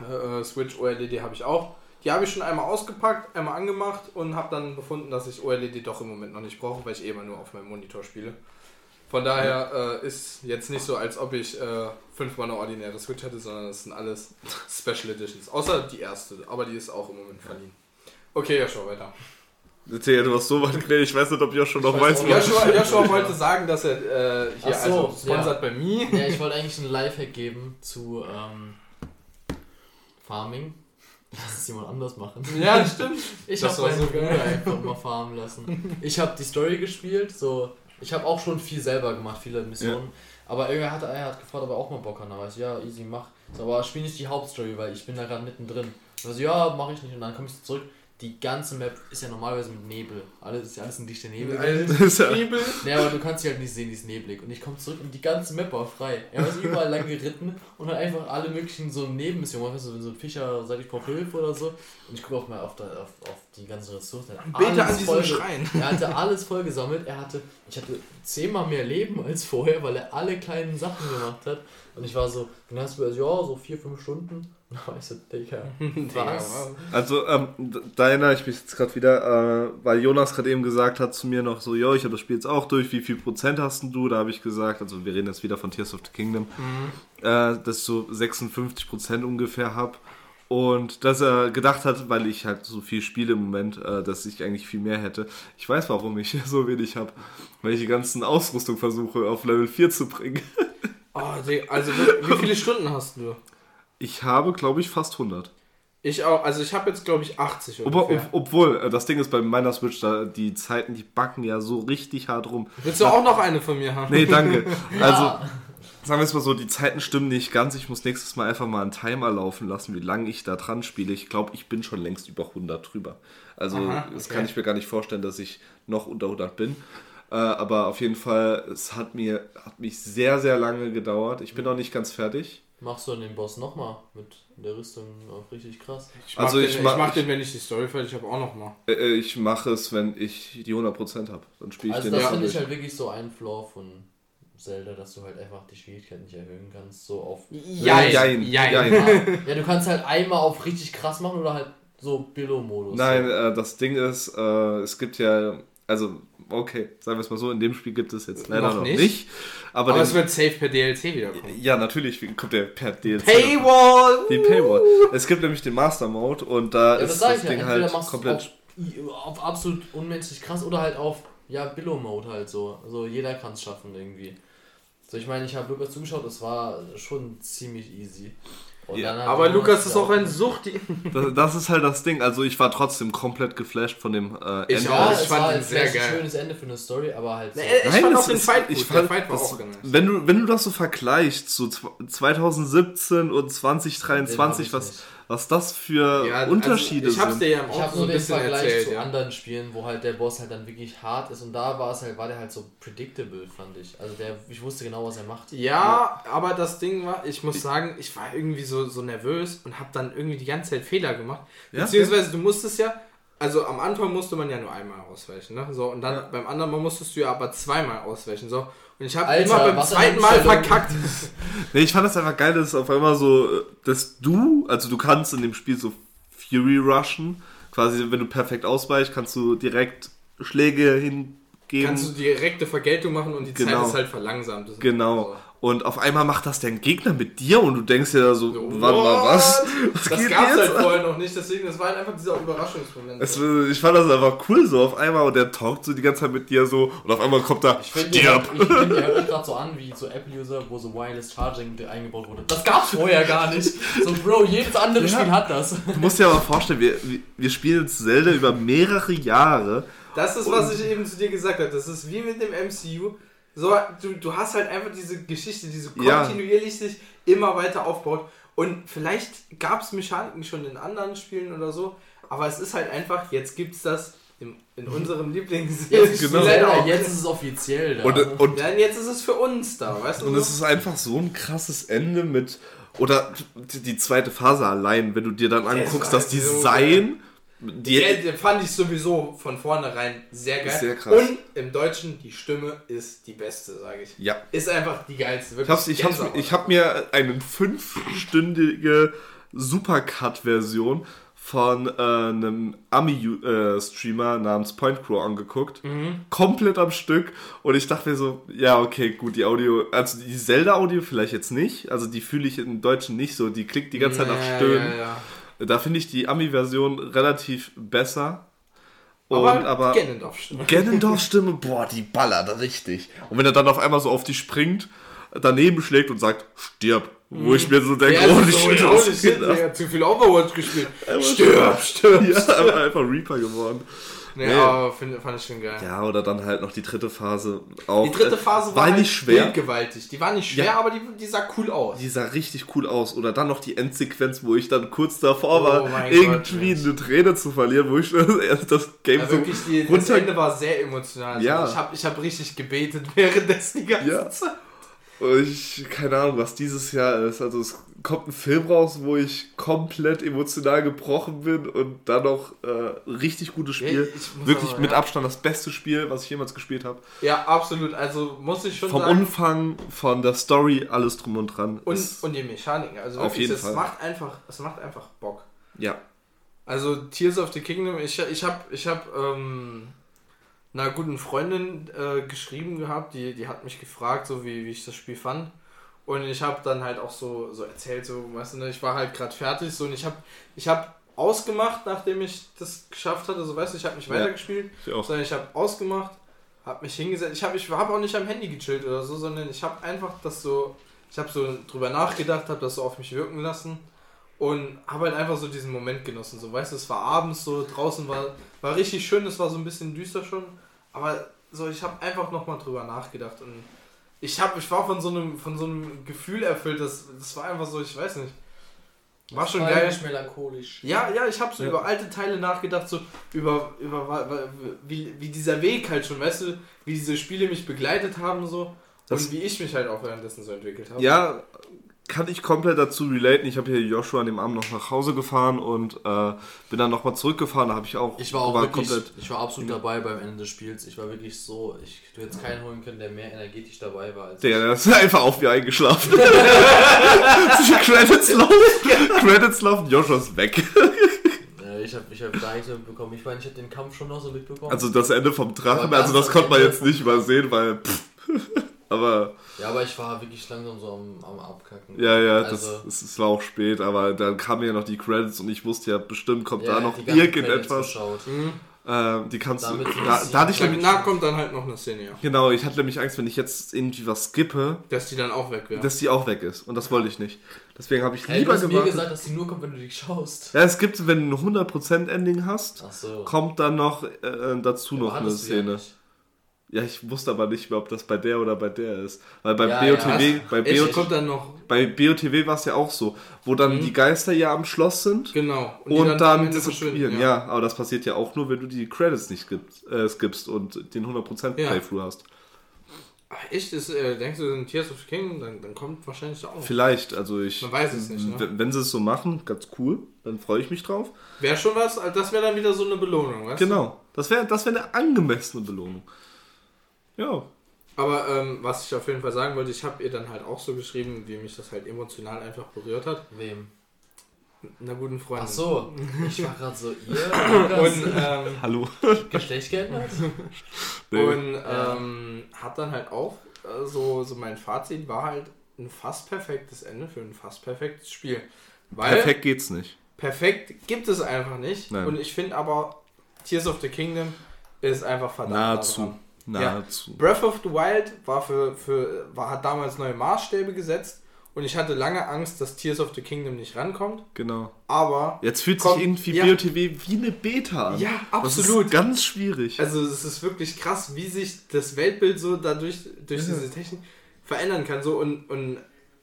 C: äh, Switch OLED habe ich auch. Die habe ich schon einmal ausgepackt, einmal angemacht und habe dann befunden, dass ich OLED doch im Moment noch nicht brauche, weil ich eh immer nur auf meinem Monitor spiele. Von daher äh, ist jetzt nicht so, als ob ich äh, fünfmal eine ordinäre Switch hätte, sondern es sind alles *laughs* Special Editions. Außer die erste, aber die ist auch im Moment verliehen. Okay, ja, schau weiter.
A: Erzähl, du warst so weit schnell, ich weiß nicht, ob Joshua noch weiß,
B: weiß.
C: Joshua, Joshua wollte sagen, dass er äh, hier
B: so,
C: also sponsert bei mir.
B: Ja, ich wollte *laughs* eigentlich einen Lifehack geben zu ähm, Farming. Lass es jemand anders machen.
C: Ja, stimmt.
B: Ich
C: Das
B: habe
C: war
B: meinen
C: so
B: Bruder
C: geil.
B: einfach mal farmen lassen. Ich habe die Story gespielt, so. Ich habe auch schon viel selber gemacht, viele Missionen. Aber irgendwer hat, er hat gefragt, ob er auch mal Bock hat. Da war ich so, ja, easy, mach. So, aber spiel nicht die Hauptstory, weil ich bin da gerade mittendrin. Also ja, mache ich nicht. Und dann komme ich so zurück. Die ganze Map ist ja normalerweise mit Nebel. Alles ist ja alles ein dichter Nebel. *laughs*
A: ist ja-
C: Liebe.
B: Nee, aber du kannst sie halt nicht sehen, die ist neblig. Und ich komme zurück und die ganze Map war frei. Er ist überall lang geritten und hat einfach alle möglichen so Nebenmissionen. Du, wenn so ein Fischer sagt, ich brauche Hilfe oder so. Und ich gucke auf, mal auf, der- auf, auf die ganzen Ressourcen. Er
C: Bete
B: alles
C: an diesem
B: voll-
C: Schrein.
B: Er hatte alles voll gesammelt. Er hatte, ich hatte zehnmal mehr Leben als vorher, weil er alle kleinen Sachen gemacht hat. Und ich war so, dann hast du also, ja, so vier, fünf Stunden. Und da war ich so, Digga, was?
A: Also, ähm, da erinnere ich mich jetzt gerade wieder, äh, weil Jonas gerade eben gesagt hat zu mir noch so, jo, ich habe das Spiel jetzt auch durch, wie viel Prozent hast denn du? Da habe ich gesagt, also wir reden jetzt wieder von Tears of the Kingdom, äh, dass ich so 56 Prozent ungefähr habe. Und dass er gedacht hat, weil ich halt so viel spiele im Moment, äh, dass ich eigentlich viel mehr hätte. Ich weiß, warum ich *laughs* so wenig habe. Weil ich die ganzen Ausrüstung versuche auf Level 4 zu bringen. *laughs*
C: Oh, also wie viele Stunden hast du?
A: Ich habe, glaube ich, fast 100.
C: Ich auch, also ich habe jetzt glaube ich 80
A: Ob,
C: ungefähr.
A: ob, obwohl, äh, das Ding ist bei meiner Switch, da die Zeiten, die backen ja so richtig hart rum.
C: Willst du auch noch eine von mir haben?
A: Nee, danke. *laughs* Also,
B: Ja.
A: sagen wir es mal so, die Zeiten stimmen nicht ganz. Ich muss nächstes Mal einfach mal einen Timer laufen lassen, wie lange ich da dran spiele. Ich glaube, ich bin schon längst über 100 drüber. Also,
C: Aha,
A: das
C: okay.
A: kann ich mir gar nicht vorstellen, dass ich noch unter 100 bin. Äh, aber auf jeden Fall, es hat mir hat mich sehr, sehr lange gedauert. Ich bin noch nicht ganz fertig.
B: Machst du an den Boss nochmal mit der Rüstung auf richtig krass?
C: Ich mach
A: Also
C: den,
A: ich
C: ich
A: mach-
C: den, wenn ich die Story fertig habe, auch noch mal.
A: Äh, äh, ich mache es, wenn ich die 100% habe. Dann spiele ich
B: Also
A: den
B: das
A: erst
B: finde ich halt wirklich so ein Flaw von Zelda, dass du halt einfach die Schwierigkeit nicht erhöhen kannst, so auf...
A: Jein, jein, jein.
B: ja, du kannst halt einmal auf richtig krass machen oder halt so Billo-Modus.
A: Nein, äh, das Ding ist, äh, es gibt ja, also, okay, sagen wir es mal so, in dem Spiel gibt es jetzt leider
C: Noch
A: noch,
C: nicht.
A: nicht. Aber,
C: Aber es wird safe per DLC wiederkommen.
A: ja, natürlich kommt der per DLC.
C: Paywall!
A: Die Paywall. Es gibt nämlich den Master Mode und da
B: Ja, das
A: ist das
B: ja.
A: Ding
B: Entweder
A: halt komplett.
B: auf, auf absolut unmenschlich krass oder halt auf, ja, Billo-Mode halt so. Also jeder kann es schaffen irgendwie. So, ich meine, ich habe Lukas zugeschaut, es war schon ziemlich easy. Und
A: Ja,
C: Aber Lukas ist auch ein Sucht. *laughs*
A: Das, das ist halt das Ding. Also ich war trotzdem komplett geflasht von dem äh,
C: Ich
A: Ende.
C: auch.
B: Ja,
C: ich
B: es
C: fand
B: war
C: ihn
B: halt
C: sehr
B: vielleicht ein
C: geil.
B: schönes Ende für eine Story, aber halt so.
C: Ich
A: Nein,
C: fand
A: das
C: auch den Fight
A: ich
C: gut.
A: fand,
C: der Fight war
A: das,
C: auch nice.
A: wenn du wenn du das so vergleichst zu zw- 2017 und
B: Den
A: 2023,
B: hab ich
A: was
B: nicht.
A: Was das für
C: Ja, also
A: Unterschiede
C: ich hab's
A: sind.
C: dir ja
B: Ich
C: auch
B: habe
C: so
B: nur
C: ein
B: den
C: bisschen
B: Vergleich
C: erzählt,
B: zu
C: ja.
B: anderen Spielen, wo halt der Boss halt dann wirklich hart ist und da war es halt, war der halt so predictable, fand ich. Also der, ich wusste genau, was er macht.
C: Ja, aber das Ding war, ich muss sagen, ich war irgendwie so, so nervös und habe dann irgendwie die ganze Zeit Fehler gemacht.
A: Ja?
C: Beziehungsweise du musstest ja, also am Anfang musste man ja nur einmal ausweichen, ne? So, und dann
A: Ja.
C: beim anderen Mal musstest du ja aber zweimal ausweichen. So. Und ich habe immer beim zweiten Mal verkackt. *laughs*
A: Nee, ich fand das einfach geil, dass es auf einmal so, dass du, also du kannst in dem Spiel so Fury rushen. Quasi, wenn du perfekt ausweichst, kannst du direkt Schläge hingeben.
C: Kannst du direkte Vergeltung machen und die
A: Genau.
C: Zeit ist halt verlangsamt. Das ist
A: Genau. Und auf einmal macht das dein Gegner mit dir und du denkst dir da so,
C: So,
A: warte mal, was? was
C: Das
A: geht
C: gab's
A: jetzt?
C: halt vorher noch nicht, deswegen, das war halt einfach dieser Überraschungsmoment.
A: Es, ich fand das einfach cool so auf einmal und der talkt so die ganze Zeit mit dir so und auf einmal kommt da,
B: Ich finde,
A: stirb.
B: ich finde, ihr hört gerade so an wie so Apple-User, wo so Wireless Charging eingebaut wurde. Das gab's vorher gar nicht. So, Bro, jedes andere
A: Ja.
B: Spiel hat das.
A: Du musst dir aber vorstellen, wir, wir- wir spielen jetzt Zelda über mehrere Jahre.
C: Das ist, was ich eben zu dir gesagt habe. Das ist wie mit dem MCU. So, du, du hast halt einfach diese Geschichte, die so
A: Ja.
C: kontinuierlich sich immer weiter aufbaut. Und vielleicht gab es Mechaniken schon in anderen Spielen oder so, aber es ist halt einfach, jetzt gibt es das in, in unserem Lieblings.
B: Jetzt,
A: Genau.
B: Zelda, jetzt ist es offiziell da.
A: Und, und,
C: Ja, jetzt ist es für uns da, weißt du?
A: und es ist einfach so ein krasses Ende mit, oder die zweite Phase allein, wenn du dir dann anguckst, das
C: so
A: Design, die,
C: Der, der fand ich sowieso von vornherein sehr geil.
A: Sehr krass.
C: Und im Deutschen, die Stimme ist die beste, sage ich.
A: ja.
C: Ist einfach die geilste.
A: Ich,
C: Wirklich
A: ich,
C: Gänsehaut.
A: ich hab mir eine fünfstündige Supercut-Version von äh, einem Ami-Streamer namens Point Crow angeguckt. Komplett am Stück. Und ich dachte mir so, ja, okay, gut, die Audio, also die Zelda-Audio vielleicht jetzt nicht. Also die fühle ich im Deutschen nicht so. Die klickt die ganze Zeit nach
C: Ja,
A: Stöhnen.
C: Ja, ja.
A: Da finde ich die Ami-Version relativ besser. Und
C: Aber,
A: aber
C: Ganondorf-Stimme.
A: Ganondorf Stimme, boah, die ballert richtig. Und wenn er dann auf einmal so auf die springt, daneben schlägt und sagt, stirb. Wo ich mir so denke,
C: Ja,
A: oh,
C: so,
A: die shit, was
C: shit,
A: ab?
C: Digga, zu viel Overwatch gespielt. Stirb, stirb. *laughs*
A: Ja, einfach, einfach Reaper geworden.
C: Nee,
A: Nee.
C: aber find, fand ich schon geil.
A: Ja, oder dann halt noch die dritte Phase. Auch,
C: Die dritte
A: äh,
C: Phase
A: war,
C: war, halt
A: nicht schwer.
C: bildgewaltig. Die war nicht schwer,
A: Ja.
C: aber die, die sah cool aus.
A: Die sah richtig cool aus. Oder dann noch die Endsequenz, wo ich dann kurz davor
C: Oh
A: war, irgendwie
C: Gott,
A: eine Träne zu verlieren, wo ich *laughs* das Game
C: Ja,
A: so
C: wirklich, die, das
A: runter...
C: Ende war sehr emotional. Also
A: Ja.
C: Ich habe ich hab richtig gebetet *laughs* währenddessen die ganze
A: Ja.
C: Zeit.
A: Und Ich, keine Ahnung, was dieses Jahr ist. Also es kommt ein Film raus, wo ich komplett emotional gebrochen bin und dann noch äh, richtig gutes Spiel.
C: muss
A: Wirklich
C: aber,
A: mit
C: ja.
A: Abstand das beste Spiel, was ich jemals gespielt habe.
C: Ja, absolut. Also muss ich schon
A: Vom
C: sagen.
A: Umfang, von der Story, alles drum und dran.
C: Und, und die Mechaniken. Also
A: Auf jeden
C: es
A: Fall.
C: macht einfach, es macht einfach Bock.
A: ja.
C: Also Tears of the Kingdom, ich, ich habe ich hab, ähm, einer guten Freundin äh, geschrieben gehabt, die, die hat mich gefragt, so wie, wie ich das Spiel fand. Und ich habe dann halt auch so, so erzählt, so, weißt du, ne, ich war halt gerade fertig, so, und ich habe ich hab ausgemacht, nachdem ich das geschafft hatte, so, weißt du, ich habe nicht
A: Ja.
C: weitergespielt,
A: Ich auch.
C: sondern ich habe ausgemacht, habe mich hingesetzt, ich habe ich hab auch nicht am Handy gechillt oder so, sondern ich habe einfach das so, ich habe so drüber nachgedacht, habe das so auf mich wirken lassen und habe halt einfach so diesen Moment genossen, so, weißt du, es war abends so, draußen war, war richtig schön, es war so ein bisschen düster schon, aber so, ich habe einfach nochmal drüber nachgedacht und ich habe, ich war von so einem, von so einem Gefühl erfüllt, das, das war einfach so, ich weiß nicht. War schon geil.
B: Nicht melancholisch.
C: Ja, ja, ich habe so
A: Ja.
C: über alte Teile nachgedacht, so über, über wie, wie dieser Weg halt schon, weißt du, wie diese Spiele mich begleitet haben so
A: Das-
C: und wie ich mich halt auch währenddessen so entwickelt habe.
A: Ja, kann ich komplett dazu relaten. Ich habe hier Joshua an dem Abend noch nach Hause gefahren und äh, bin dann nochmal zurückgefahren. Da habe ich auch,
B: Ich war auch wirklich,
A: komplett.
B: ich war absolut dabei beim Ende des Spiels. Ich war wirklich so, ich du hättest keinen holen können, der mehr energetisch dabei war als
A: Der, der ist einfach auf wie eingeschlafen. *laughs* Credits laufen. Credits laufen, Joshua ist weg.
B: Ich habe ich hab gar nichts mehr mitbekommen. Ich meine, ich habe den Kampf schon noch so mitbekommen.
A: Also das Ende vom Drachen, also
B: das
A: konnte man jetzt nicht übersehen, weil. Pff, aber
B: ja, aber ich war wirklich langsam so am, am Abkacken.
A: ja, ja,
B: also,
A: das, es es war auch spät, aber dann kamen ja noch die Credits und ich wusste ja, bestimmt kommt
B: ja,
A: da noch
B: die
A: irgendetwas.
C: Mhm.
A: Äh, die kannst du.
B: Damit sie
A: Da,
B: das-
A: da hatte ich
B: Ja,
A: nämlich.
C: Danach kommt dann halt noch eine Szene, ja.
A: Genau, ich hatte nämlich Angst, wenn ich jetzt irgendwie was skippe,
C: Dass die dann auch weg wäre.
A: dass die auch weg ist. Und das wollte ich nicht. Deswegen habe ich
B: Hey, du
A: lieber
B: hast mir
A: gewartet.
B: gesagt, dass die nur kommt, wenn du dich schaust.
A: Ja, es gibt, wenn du ein 100% Ending hast,
B: Ach so.
A: kommt dann noch äh, dazu
B: Aber
A: noch eine
B: du ja
A: Szene.
B: nicht.
A: Ja, ich wusste aber nicht mehr, ob das bei der oder bei der ist. Weil bei
B: Ja,
A: BOTW,
B: ja.
A: bei, BOT,
C: kommt dann noch,
A: bei BOTW war es ja auch so, wo dann
C: Mhm.
A: die Geister ja am Schloss sind
C: genau.
A: und,
C: die
A: dann, disappearen.
C: verschwinden,
A: Ja. aber das passiert ja auch nur, wenn du die Credits nicht skippst, äh, skippst und den 100%
C: Ja.
A: Playthrough hast.
C: Ach, echt, ist, äh, denkst du, in Tears of the Kingdom, dann, dann kommt wahrscheinlich auch.
A: Vielleicht, also ich.
C: Man weiß es nicht, ne?
A: Wenn, sie es so machen, ganz cool, dann freue ich mich drauf.
C: Wäre schon was, das wäre dann wieder so eine Belohnung, weißt du?
A: Genau. Das wäre das wär eine angemessene Belohnung. Ja.
C: Aber ähm, was ich auf jeden Fall sagen wollte, ich habe ihr dann halt auch so geschrieben, wie mich das halt emotional einfach berührt hat.
B: Wem?
C: Einer guten Freundin.
B: Ach so, ich war gerade so, ihr *laughs*
C: Und, ähm,
A: Hallo.
B: Geschlecht geändert?
A: Nee.
C: und
B: Ja.
C: ähm, hat dann halt auch äh, so, so mein Fazit war halt ein fast perfektes Ende für ein fast perfektes Spiel. Weil
A: Perfekt geht's nicht.
C: perfekt gibt es einfach nicht.
A: Nein.
C: Und ich finde aber, Tears of the Kingdom ist einfach verdammt. nah
A: Nahezu.
C: dran.
A: Nahezu.
C: Breath of the Wild war für, für war, hat damals neue Maßstäbe gesetzt und ich hatte lange Angst, dass Tears of the Kingdom nicht rankommt.
A: Genau.
C: Aber
A: Jetzt fühlt
C: Kommt-
A: sich irgendwie
C: ja.
A: BOTW wie eine Beta an.
C: Ja,
A: Das
C: absolut.
A: ist ganz schwierig.
C: also es ist wirklich krass, wie sich das Weltbild so dadurch durch
A: Ja.
C: diese Technik verändern kann. So und, und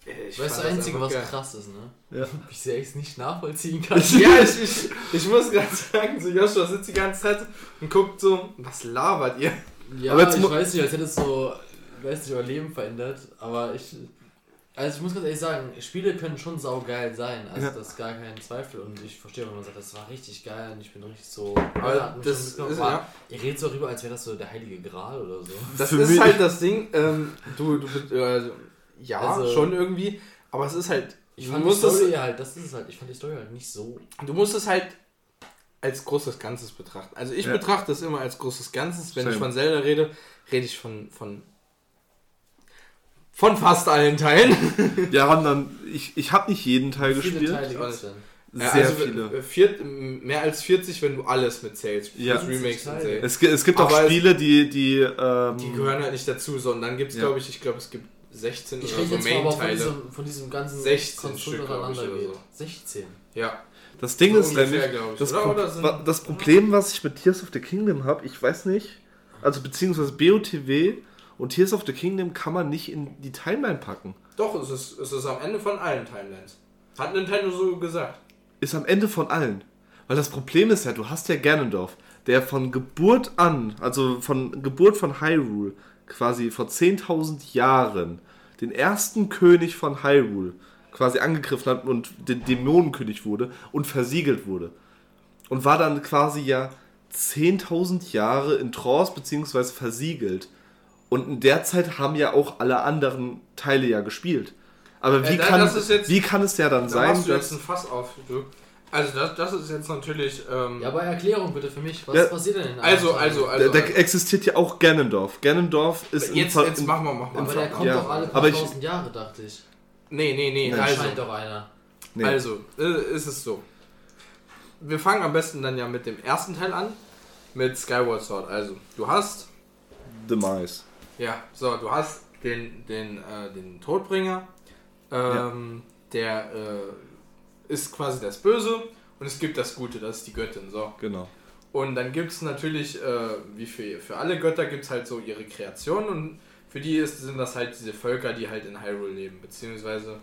C: äh, ich
B: Weißt du,
C: das
B: Einzige, was
C: geil.
B: krass ist, ne?
A: Ja. *laughs*
B: Ich sehr echt nicht nachvollziehen kann. *laughs*
C: Ja, ich, ich, *laughs* ich muss gerade sagen, so Joshua sitzt die ganze Zeit und guckt so, was labert ihr?
B: Ja,
A: Aber jetzt
B: ich weiß nicht, als hätte es so, ich weiß nicht, euer Leben verändert, aber ich, also ich muss ganz ehrlich sagen, Spiele können schon saugeil sein, also
A: Ja.
B: das ist gar kein Zweifel und ich verstehe, wenn man sagt, das war richtig geil und ich bin richtig so,
C: Aber das
B: schon mitgenommen.
C: ist, ja,
B: Ihr redet so darüber, als wäre das so der heilige Gral oder so.
C: das
A: Für
C: ist
A: mich-
C: halt das Ding, ähm, du, du äh, ja,
B: Also-
C: schon irgendwie, aber es ist halt,
B: Ich fand die Story halt, das ist es halt, ich fand die Story halt nicht so.
C: Du musst es halt als großes Ganzes betrachten. Also ich
A: Ja.
C: betrachte es immer als großes Ganzes. Wenn ich
A: Same.
C: von Zelda rede, rede ich von von von fast allen Teilen. *laughs*
A: Ja, haben dann, ich, ich habe nicht jeden Teil
B: viele
A: gespielt.
B: Teile gibt's?
A: Sehr
C: also
A: viele.
C: äh, vier, mehr als 40, wenn du alles mitzählst.
A: Ja.
C: Remakes und.
A: Es, es gibt auch
C: Aber es-
A: Spiele, die, die, ähm,
C: Die gehören halt nicht dazu, sondern dann gibt es,
A: Ja.
C: glaube ich, ich glaube, es gibt 16
B: Ich
C: oder so
B: von
C: Main-Teile.
B: diesem, von diesem ganzen
C: 16
B: Konstrukt,
C: Stück, ich, oder so.
B: 16.
C: Ja,
A: das Ding
C: so
A: ist
C: ungefähr,
A: nämlich,
C: ich.
A: das,
C: oder?
A: Pro
C: Oder
A: das Problem, was ich mit Tears of the Kingdom habe, ich weiß nicht, also beziehungsweise BOTW und Tears of the Kingdom kann man nicht in die Timeline packen.
C: Doch, es ist, es ist am Ende von allen Timelines. Hat Nintendo so gesagt.
A: Ist am Ende von allen. Weil das Problem ist ja, du hast ja Ganondorf, der von Geburt an, also von Geburt von Hyrule, quasi vor 10.000 Jahren, den ersten König von Hyrule quasi angegriffen hat und den Dämonenkönig wurde und versiegelt wurde. Und war dann quasi ja 10.000 Jahre in Trance beziehungsweise versiegelt. Und in der Zeit haben ja auch alle anderen Teile ja gespielt. Aber wie,
C: Äh, da-
A: kann,
C: das ist jetzt-
A: wie kann es ja dann
C: Da
A: sein,
C: machst du
A: dass...
C: jetzt ein Fass auf. Du. Also das, das ist jetzt natürlich... Ähm,
B: Ja, aber Erklärung bitte für mich. Was
A: Ja,
B: passiert denn in
C: also,
B: anderen
C: also,
B: Teilen?
C: also...
A: da, da existiert ja auch Ganondorf. Ganondorf ist
C: jetzt,
A: Ver-
C: jetzt machen wir, machen wir.
B: Aber der kommt
A: Ja,
B: doch alle paar
A: aber ich-
B: tausend Jahre, dachte ich.
C: Nee, nee, nee.
A: Nein,
C: also,
B: Scheint doch einer.
A: Nee.
C: also äh, ist es so. Wir fangen am besten dann ja mit dem ersten Teil an. Mit Skyward Sword. Also, du hast
A: Demise.
C: Ja, so, du hast den, den, äh, den Todbringer, ähm, der äh, ist quasi das Böse und es gibt das Gute, das ist die Göttin, so.
A: Genau.
C: Und dann gibt es natürlich, äh, wie für, für alle Götter, gibt es halt so ihre Kreationen und für die ist, sind das halt diese Völker, die halt in Hyrule leben, beziehungsweise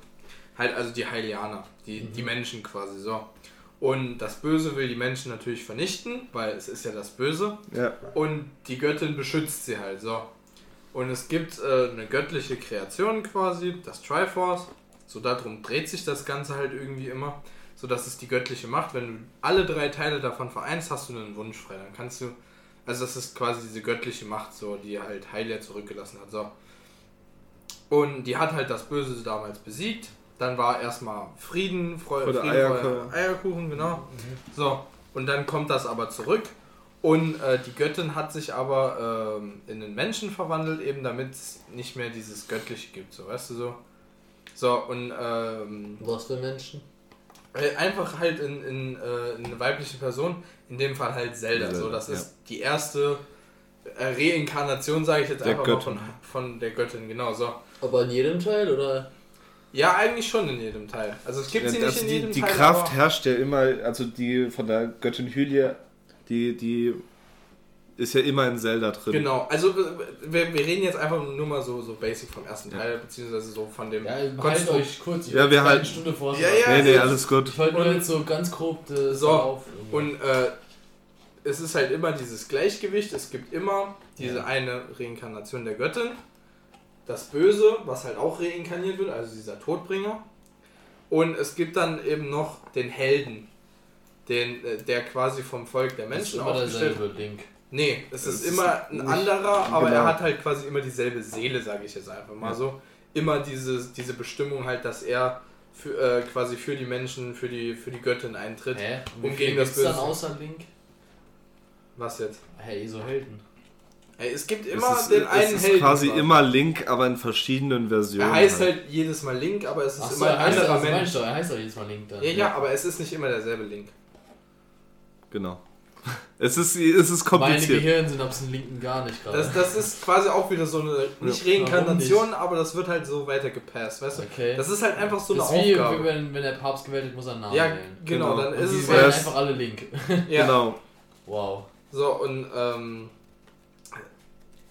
C: halt also die Hylianer, die, die Menschen quasi, so. Und das Böse will die Menschen natürlich vernichten, weil es ist ja das Böse.
A: Ja.
C: Und die Göttin beschützt sie halt so. Und es gibt äh, eine göttliche Kreation quasi, das Triforce. So darum dreht sich das Ganze halt irgendwie immer. So dass es die göttliche Macht. Wenn du alle drei Teile davon vereinst, hast du einen Wunsch frei. Dann kannst du. Also das ist quasi diese göttliche Macht, so, die halt Hylia zurückgelassen hat. So. Und die hat halt das Böse damals besiegt. Dann war erstmal Frieden, Freude,
A: Freude,
C: Frieden,
A: Eierkuchen.
C: Freude, Eierkuchen, genau. So, und dann kommt das aber zurück. Und äh, die Göttin hat sich aber ähm, in den Menschen verwandelt, eben damit es nicht mehr dieses Göttliche gibt, so weißt du so. So, und ähm,
B: Was für Menschen?
C: Äh, einfach halt in, in, äh, in eine weibliche Person, in dem Fall halt Zelda.
A: Zelda,
C: so, das
A: ja.
C: ist die erste äh, Reinkarnation, sage ich jetzt
A: Der
C: einfach mal
A: Göttin.
C: von, von der Göttin, genau so.
B: Aber in jedem Teil oder?
C: Ja, eigentlich schon in jedem Teil. Also es gibt sie
A: Ja,
C: nicht
A: das,
C: in
A: die,
C: jedem
A: die
C: Teil.
A: Kraft
C: aber-
A: herrscht ja immer, also die von der Göttin Hylia, die, die ist ja immer in Zelda drin.
C: Genau, also wir, wir reden jetzt einfach nur mal so, so basic vom ersten Teil, beziehungsweise so von dem
B: Ja, haltet euch kurz. Ich
A: Ja, wir halten-
B: eine Stunde vor.
C: Ja, ja.
A: Nee, nee, alles gut.
B: Ich wollte nur
C: Und-
B: jetzt so ganz grob das
C: So,
B: auf.
C: Und äh, es ist halt immer dieses Gleichgewicht. Es gibt immer diese
B: Ja.
C: eine Reinkarnation der Göttin. Das Böse, was halt auch reinkarniert wird, also dieser Todbringer. Und es gibt dann eben noch den Helden, den, äh, der quasi vom Volk der
B: das ist
C: Menschen
B: immer
C: aufgestellt
B: Link.
C: Nee, es
A: Es
C: ist
A: ist
C: immer ein anderer, aber
A: genau.
C: er hat halt quasi immer dieselbe Seele, sage ich jetzt einfach mal
A: Ja.
C: so. Immer diese, diese Bestimmung halt, dass er für, äh, quasi für die Menschen, für die, für die Göttin eintritt.
B: Hä? Und
C: Um gegen das
B: gibt's dann
C: Böse.
B: außer Link?
C: Was jetzt?
B: Hey, so Helden.
C: Ey, es gibt
A: Es
C: immer
A: ist,
C: den
A: es
C: einen
A: ist
C: Helden.
A: quasi
C: quasi.
A: immer Link, aber in verschiedenen Versionen.
C: Er heißt halt jedes Mal Link, aber es ist
B: Achso,
C: immer ein
B: er heißt,
C: anderer
B: also
C: Mensch.
B: du, er heißt doch jedes Mal Link dann.
C: Ja, ja, aber es ist nicht immer derselbe Link.
A: Genau. *laughs* Es ist, es ist
B: Meine
A: kompliziert.
B: Gehirnsynapsen linken gar nicht gerade.
C: Das, das ist quasi auch wieder so eine, nicht
B: Ja.
C: Reinkarnation, aber das wird halt so weitergepasst, weißt du?
B: Okay.
C: Das ist halt einfach so eine
B: das ist wie,
C: Aufgabe.
B: wie wenn, wenn der Papst gewählt wird, muss er einen Namen
C: ja,
B: wählen.
C: genau,
A: Genau.
C: dann
B: Und
C: ist
B: die
C: es
B: wählen
A: erst-
B: einfach alle Link.
C: ja.
A: Genau.
B: Wow.
C: So, und ähm,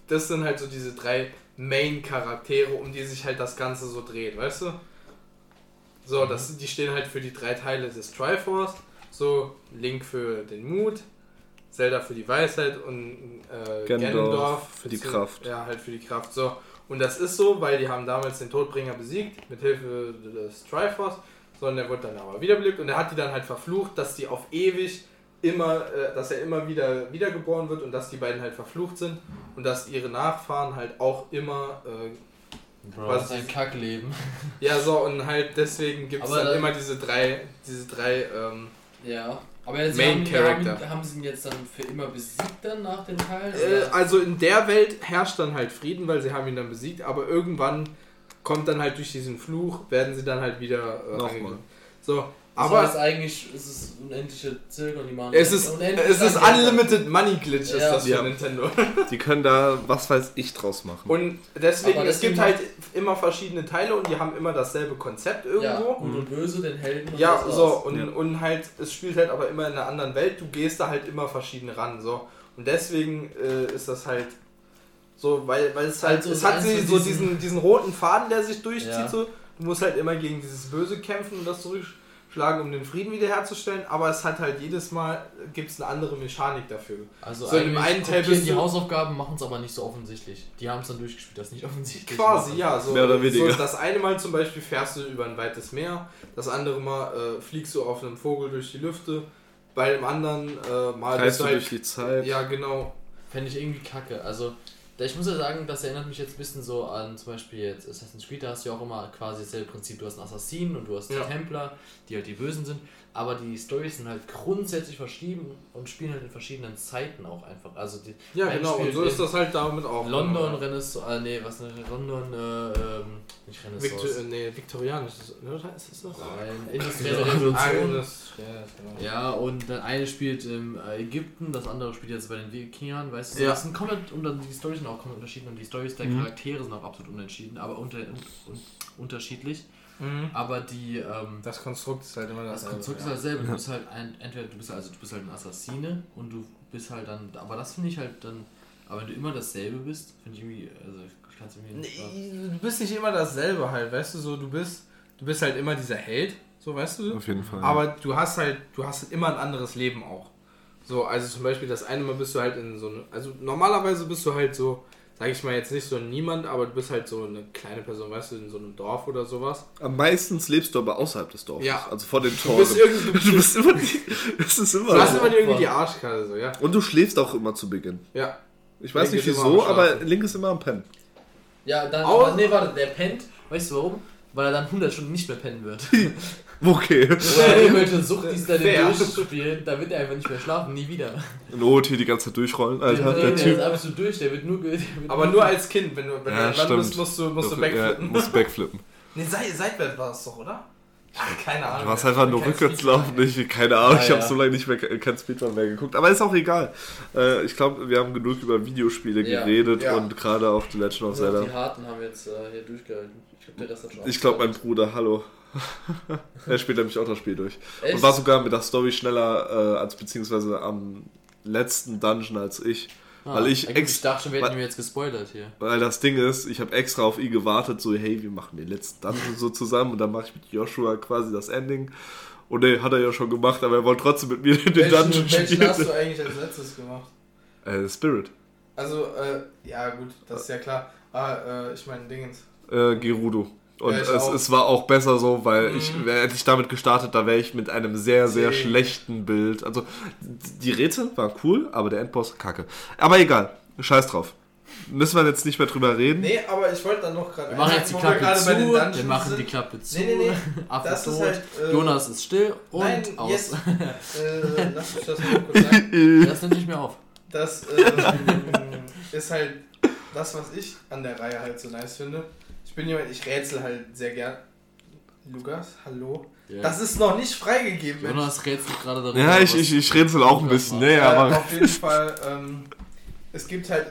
C: das sind halt so diese drei Main-Charaktere, um die sich halt das Ganze so dreht, weißt du? So, das, die stehen halt für die drei Teile des Triforce. So, Link für den Mut, Zelda für die Weisheit und äh,
A: Ganondorf
C: Ganondorf
A: für die Kraft.
C: Ja, halt für die Kraft. So, und das ist so, weil die haben damals den Todbringer besiegt, mit Hilfe des Triforce. So, und der wurde dann aber wiederbelebt und er hat die dann halt verflucht, dass die auf ewig immer, äh, dass er immer wieder wiedergeboren wird und dass die beiden halt verflucht sind und dass ihre Nachfahren halt auch immer, äh,
B: Bro,
C: Was
B: das ist ein Kackleben.
C: ja so und halt deswegen gibt es dann
B: dann-
C: immer diese drei, diese drei, ähm,
B: Ja. Aber jetzt
C: Main
B: haben,
C: Character.
B: Haben, haben sie ihn jetzt dann für immer besiegt dann nach den Teilen?
C: äh, also in der Welt herrscht dann halt Frieden, weil sie haben ihn dann besiegt, aber irgendwann kommt dann halt durch diesen Fluch, werden sie dann halt wieder äh,
A: Nochmal.
C: So,
B: das
C: aber
B: heißt eigentlich, ist es unendliche Zirkel und die machen
C: es ist, es ist Unlimited Money Glitch, ist
B: Ja.
C: das für
A: Ja.
C: Nintendo. *laughs*
A: Die können da, was weiß ich, draus machen.
C: Und deswegen,
B: Aber
C: es
B: deswegen
C: gibt halt immer verschiedene Teile und die haben immer dasselbe Konzept
B: Ja,
C: irgendwo.
B: gut und böse, den Helden und
C: Ja,
B: das
C: so, und,
A: Ja.
C: und halt, es spielt halt aber immer in einer anderen Welt, du gehst da halt immer verschieden ran, so. Und deswegen äh, ist das halt so, weil, weil es halt,
B: Also
C: es hat sie so
B: diesen-
C: diesen, roten Faden, der sich durchzieht,
B: Ja.
C: so. Du musst halt immer gegen dieses Böse kämpfen und das zurückschlagen, um den Frieden wiederherzustellen, aber es hat halt jedes Mal, gibt es eine andere Mechanik dafür.
B: Also
C: So, in einen Teil bist
B: die
C: du-
B: Hausaufgaben, machen es aber nicht so offensichtlich. Die haben es dann durchgespielt, das ist nicht offensichtlich.
C: Quasi,
B: macht.
C: ja. So,
A: Mehr oder weniger.
C: So, das eine Mal zum Beispiel fährst du über ein weites Meer, das andere Mal äh, fliegst du auf einem Vogel durch die Lüfte, bei dem anderen äh, Mal
A: Reist du
C: halt,
A: durch die Zeit.
C: Ja, genau.
B: Fände ich irgendwie kacke. Also, Ich muss ja sagen, das erinnert mich jetzt ein bisschen so an zum Beispiel jetzt Assassin's Creed, da hast du ja auch immer quasi dasselbe Prinzip. Du hast einen Assassinen und du hast
C: Ja.
B: die Templer, die halt die Bösen sind. Aber die Storys sind halt grundsätzlich verschieden und spielen halt in verschiedenen Zeiten auch einfach. Also die
C: Ja, genau, und so ist das halt damit auch.
B: London, Renaissance, äh, nee, was ne, London, äh, ähm, nicht
C: Victor,
B: Renaissance.
C: äh, nee, viktorianisch ist es, oder? Ist das?
B: Nein, industrielle Revolution.
C: ja, genau.
B: Ja, und das eine spielt im äh, Ägypten, das andere spielt jetzt bei den Wikingern, weißt du?
C: Ja.
B: Das sind komplett, und dann die Storys sind auch komplett unterschiedlich und die Storys der
A: Mhm.
B: Charaktere sind auch absolut unentschieden, aber unter, un, un, unterschiedlich.
C: Mhm.
B: Aber die, ähm,
C: Das Konstrukt ist halt immer das.
B: das Konstrukt ist halt dasselbe. Du bist halt ein, entweder du bist also du bist halt ein Assassine und du bist halt dann, aber das finde ich halt dann, aber wenn du immer dasselbe bist, finde ich irgendwie, also ich kann es irgendwie nicht.
C: Nee, du bist nicht immer dasselbe halt, weißt du, so du bist, du bist halt immer dieser Held, so weißt du.
A: Auf jeden Fall.
C: Aber du hast halt, du hast halt immer ein anderes Leben auch. So, also zum Beispiel das eine Mal bist du halt in so eine, also normalerweise bist du halt so, sag ich mal jetzt nicht so Niemand, aber du bist halt so eine kleine Person, weißt du, in so einem Dorf oder sowas.
A: Am meisten lebst du aber außerhalb des Dorfes.
C: Ja.
A: Also vor den
C: Du
A: Toren.
C: bist irgendwie, *laughs*
A: Du bist immer die, das ist immer
C: du hast immer irgendwie die Arschkarte, so, ja.
A: Und du schläfst auch immer zu Beginn.
C: Ja.
A: Ich weiß
C: Link
A: nicht wieso, aber. Link ist immer am Pennen.
B: Ja, dann,
C: Au-
B: aber, nee, warte, der pennt, weißt du warum? Weil er dann 100 Stunden nicht mehr pennen wird. *laughs*
A: Okay.
B: Oder irgendwelche Sucht, die es dann
C: Fair.
B: durchspielen, da wird er einfach nicht mehr schlafen, nie wieder.
A: Not hier die ganze Zeit durchrollen, Alter.
B: nee,
A: Der
B: der
A: Typ.
B: ist absolut durch, der wird nur. ge- Der wird
C: Aber nur als Kind, wenn du, wenn
A: Ja,
C: du bist, musst du, musst du
A: Ja,
C: backflippen.
A: musst backflippen. *laughs*
C: Nee, sei, seitwärts war es doch, oder? Ach, keine Ahnung.
A: Du warst einfach nur rückwärts laufen. Ich, keine Ahnung,
B: Ah,
A: ich habe
B: ja.
A: so lange nicht mehr kein Speedrun mehr geguckt. Aber ist auch egal. Äh, ich glaube, wir haben genug über Videospiele
B: Ja.
A: geredet
C: Ja.
A: und gerade auch The Legend of Zelda.
B: Die Harten haben jetzt äh, hier durchgehalten. Ich glaube, der Rest hat schon
A: Ich glaube, mein. Bruder, hallo. *laughs* er spielt nämlich auch das Spiel durch.
B: Echt?
A: Und war sogar mit der Story schneller äh, als beziehungsweise am letzten Dungeon als ich.
B: Ah,
A: weil ich
B: ich dachte schon, wir hätten mir jetzt gespoilert hier.
A: Weil das Ding ist, ich habe extra auf ihn gewartet, so hey, wir machen den letzten Dungeon so zusammen und dann mache ich mit Joshua quasi das Ending. Und nee, hat er ja schon gemacht, aber er wollte trotzdem mit mir den
C: Welchen,
A: Dungeon
C: welchen hast
A: spielen.
C: du eigentlich als letztes gemacht?
A: Äh, Spirit.
C: Also, äh, ja gut, das ist ja klar. Ah, äh, ich meine Dingens.
A: Äh, Gerudo. Und
C: Ja, ich
A: es, es war auch besser so, weil ich,
C: Mhm.
A: wär- hätte ich damit gestartet, da wäre ich mit einem sehr, sehr
C: See.
A: schlechten Bild. Also, die Rätsel waren cool, aber der Endboss kacke. Aber egal, scheiß drauf. Müssen wir jetzt nicht mehr drüber reden.
C: Nee, aber ich wollte dann noch gerade.
B: Wir machen jetzt die Klappe
C: gerade
B: zu,
C: bei den Dungeons
B: wir machen die
C: sind.
B: Klappe zu.
C: Nee, nee, nee. Das ist
B: tot.
C: halt, äh,
B: Jonas ist still und
C: Nein,
B: aus.
C: jetzt. *laughs* Äh, lass mich das mal kurz *laughs* sagen.
B: Das nimmt nicht mehr auf.
C: Das ähm, *laughs* ist halt das, was ich an der Reihe halt so nice finde. Ich bin jemand, ich rätsel halt sehr gern. Lukas, hallo?
B: Ja.
C: Das ist noch nicht freigegeben. Mensch.
B: Jonas rätselt gerade darüber.
A: Ja, ich, ich, ich rätsel auch ein bisschen, ne,
C: Äh,
A: aber.
C: auf jeden *laughs* Fall, ähm, es gibt halt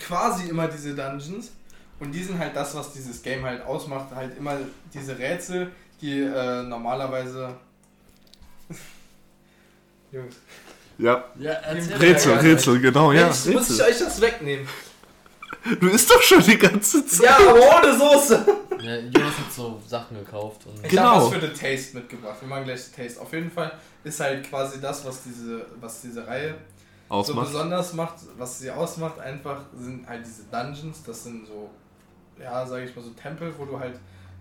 C: quasi immer diese Dungeons und die sind halt das, was dieses Game halt ausmacht, halt immer diese Rätsel, die äh, normalerweise... *laughs* Jungs,
A: Ja,
B: Ja,
A: Rätsel,
C: Ja,
A: Rätsel, genau, ja.
C: Mensch, muss ich euch das wegnehmen?
A: Du isst doch schon die ganze Zeit.
C: Ja, aber ohne Soße!
B: Ja, Jonas hat so Sachen gekauft. Und
C: Ich
A: Genau.
C: habe was für The Taste mitgebracht. Wir machen gleich The Taste. Auf jeden Fall ist halt quasi das, was diese, was diese Reihe so
A: Ausmacht.
C: besonders macht, was sie ausmacht, einfach sind halt diese Dungeons. Das sind so, ja, sage ich mal so Tempel, wo du halt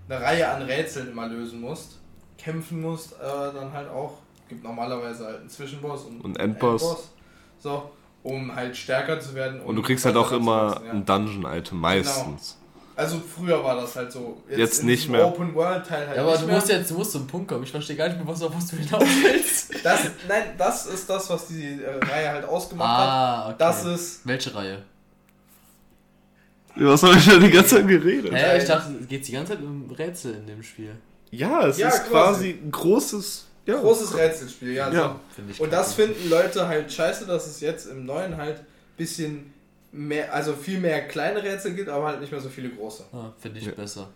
C: eine Reihe an Rätseln immer lösen musst, kämpfen musst, äh, dann halt auch. Gibt normalerweise halt einen Zwischenboss und,
A: Und Endboss.
C: So, um halt stärker zu werden.
A: Und du kriegst halt auch immer
C: ja.
A: ein Dungeon-Item, meistens.
C: Also früher war das halt so.
A: Jetzt
C: in
A: nicht mehr.
C: Open World Teil halt
B: ja, aber
C: nicht
B: du
C: mehr.
B: musst jetzt du musst zum Punkt kommen. Ich verstehe gar nicht mehr, was, auf was du hinaus willst. *laughs*
C: Das, nein, das ist das, was die äh, Reihe halt ausgemacht hat.
B: ah, okay.
C: Das ist.
B: Welche Reihe?
A: Was habe ich da die ganze Zeit geredet?
B: Hä, ich dachte, es geht die ganze Zeit um Rätsel in dem Spiel.
A: Ja, es
C: Ja,
A: ist
C: quasi.
A: quasi ein großes. Ja.
C: Großes Rätselspiel, ja.
A: Ja.
C: So.
B: Finde ich
C: Und das finden Leute halt scheiße, dass es jetzt im neuen halt bisschen mehr, also viel mehr kleine Rätsel gibt, aber halt nicht mehr so viele große.
B: Ah, Finde ich
A: Ja.
B: besser.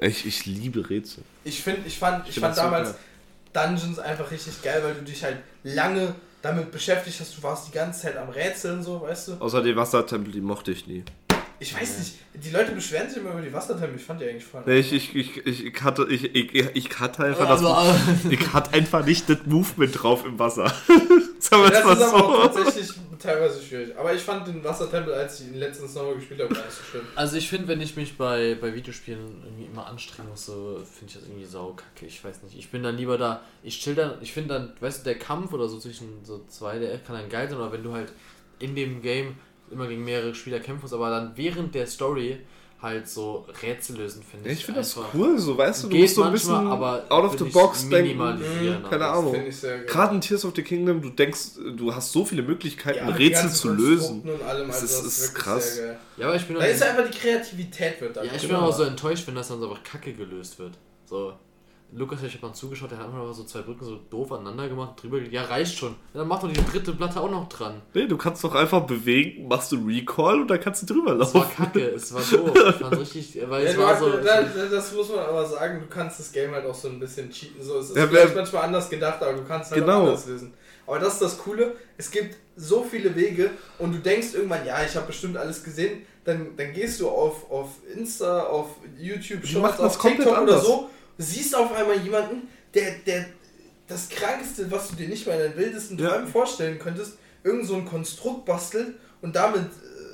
A: Ich, ich liebe Rätsel.
C: Ich finde, ich fand, ich
A: find
C: fand
A: so
C: damals
A: geil.
C: Dungeons einfach richtig geil, weil du dich halt lange damit beschäftigt hast. Du warst die ganze Zeit am Rätseln, so, weißt du?
A: Außer die Wassertempel, die mochte ich nie.
C: Ich weiß nicht, die Leute beschweren sich immer über die Wassertempel. Ich fand die eigentlich voll.
A: Nee, ich, ich, ich, ich, hatte, ich, ich, ich hatte einfach
B: Also,
A: das. Ich hatte einfach nicht das Movement drauf im Wasser. *laughs* Sagen wir
C: Das
A: mal
C: ist aber auch
A: so.
C: tatsächlich teilweise schwierig. Aber ich fand den Wassertempel, als ich ihn letztens nochmal gespielt habe, gar nicht so schlimm.
B: also ich finde, wenn ich mich bei, bei Videospielen irgendwie immer anstrengen muss, so finde ich das irgendwie saukacke. Ich weiß nicht. Ich bin dann lieber da, ich chill dann, ich finde dann, weißt du, der Kampf oder so zwischen so zwei, der kann dann geil sein, aber wenn du halt in dem Game immer gegen mehrere Spieler kämpfen musst, aber dann während der Story halt so Rätsel lösen, finde ich.
A: ich finde das cool, so weißt du, du musst so ein
B: manchmal,
A: bisschen
B: aber
A: out of the box denken.
B: minimalisieren,
A: Keine Ahnung. Gerade in Tears of the Kingdom, du denkst, du hast so viele Möglichkeiten,
C: Ja,
A: Rätsel zu lösen.
C: Allem,
A: Das
C: also
A: ist-
C: das
A: ist krass.
B: Ja, aber ich bin
C: Da ist einfach die Kreativität wird da.
B: Ja, ich bin aber so enttäuscht, wenn das dann so einfach kacke gelöst wird. So, Lukas, ich habe mal zugeschaut, der hat einfach mal so zwei Brücken so doof aneinander gemacht, drüber gelegt. Ja, reicht schon. Dann mach doch die dritte Platte auch noch dran.
A: Nee, du kannst doch einfach bewegen, machst du Recall und dann kannst du drüber
B: Es war
A: laufen.
B: kacke, es war doof. *laughs* Ich fand's richtig, weil
C: Ja,
B: es war so.
C: da, da- das muss man aber sagen, du kannst das Game halt auch so ein bisschen cheaten. So, es ist
A: Ja,
C: vielleicht manchmal anders gedacht, aber du kannst halt
A: Genau.
C: auch anders lösen. Aber das ist das Coole, es gibt so viele Wege und du denkst irgendwann, ja, ich habe bestimmt alles gesehen, dann, dann gehst du auf, auf Insta, auf YouTube, Shorts,
A: das
C: auf TikTok oder
A: anders.
C: so, siehst auf einmal jemanden, der, der das Krankeste, was du dir nicht mal in deinen wildesten
A: Ja.
C: Träumen vorstellen könntest, irgend so ein Konstrukt bastelt und damit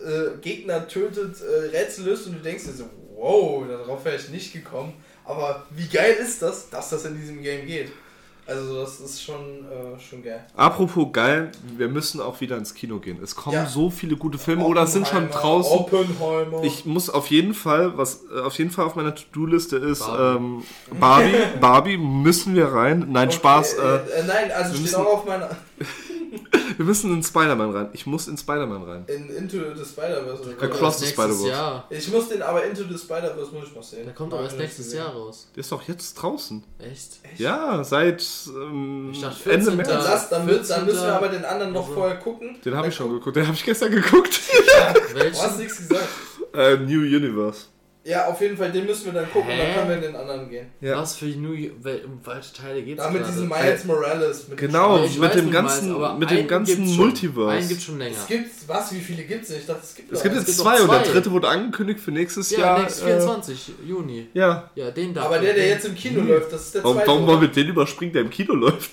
C: äh, Gegner tötet, äh, Rätsel löst und du denkst dir so, wow, darauf wäre ich nicht gekommen. Aber wie geil ist das, dass das in diesem Game geht? Also das ist schon, äh, schon geil.
A: Apropos geil, wir müssen auch wieder ins Kino gehen. Es kommen
C: Ja.
A: so viele gute Filme oder es sind schon draußen.
C: Oppenheimer.
A: Ich muss auf jeden Fall, was äh, auf jeden Fall auf meiner To-Do-Liste ist,
B: Barbie.
A: ähm, Barbie. *laughs* Barbie müssen wir rein. Nein,
C: Okay,
A: Spaß.
C: Äh,
A: Äh,
C: äh, nein, also
A: wir
C: steht
A: müssen-
C: auch auf meiner.
A: Wir müssen in Spider-Man rein. Ich muss in Spider-Man rein.
C: In Into the Spider-Verse oder
A: Across the Spider-Verse.
B: Jahr.
C: Ich muss den aber Into the Spider-Verse muss ich noch sehen.
B: Der kommt doch
C: Hab
B: erst nächstes
C: gesehen.
B: Jahr raus.
A: Der ist doch jetzt draußen.
B: Echt?
A: Ja, seit ähm,
B: Ich dachte,
A: Ende
B: 14.
A: März.
C: Dann, lass, dann, wird- dann
B: 14.
C: müssen wir aber den anderen noch
B: Also-
C: vorher gucken.
A: Den habe ich schon
C: guck-
A: geguckt. Den habe ich gestern geguckt.
C: Du hast
B: Welchen?
C: nichts gesagt.
A: äh, New Universe.
C: Ja, auf jeden Fall, den müssen wir dann gucken
B: Hä?
C: dann können wir in den anderen gehen.
A: Ja.
B: Was für New um welche Teile geht's
C: Da mit
B: gerade?
C: diesem Miles Morales. Mit dem
A: Genau,
B: ich
A: mit
B: weiß,
A: dem ganzen,
B: aber
A: mit dem
B: einen
A: ganzen
B: gibt's schon.
A: Multiverse.
B: Einen gibt's schon länger.
C: Es gibt, was, wie viele gibt es denn? Ich dachte, es gibt
A: Es gibt jetzt
B: gibt
A: zwei
B: noch
A: und der
B: zwei.
A: dritte wurde angekündigt für nächstes
B: ja,
A: Jahr.
B: nächstes
A: äh,
B: 24 Juni.
A: ja.
B: Ja, den da.
C: Aber der, der jetzt im Kino läuft, das ist der
A: Warum,
C: zweite.
A: warum
C: oder?
A: wollen wir den überspringen, der im Kino *laughs* läuft?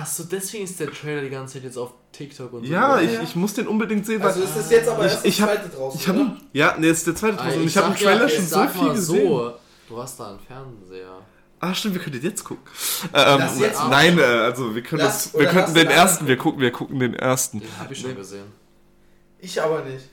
B: Achso, deswegen ist der Trailer die ganze Zeit jetzt auf TikTok und so.
A: Ja,
C: Ja,
A: ich,
C: ja.
A: ich muss den unbedingt sehen, weil
C: Also ist das jetzt aber
A: Ich-
C: erst
A: ich
C: das
A: hab-
C: zweite draußen,
A: ich habe
C: oder?
A: ja, nee, ist der zweite
B: Ah,
A: draußen. und
B: ich
A: ich habe im
B: ja,
A: Trailer
B: ich
A: schon so viel gesehen.
B: So, du hast da einen Fernseher.
A: Ah, stimmt, wir können den jetzt gucken. Äh, ähm,
C: jetzt
A: nein, äh, also wir können
C: Lass-
A: das, wir könnten den ersten, wir gucken, wir gucken den ersten.
B: Den habe ich schon gesehen.
C: Ich aber nicht.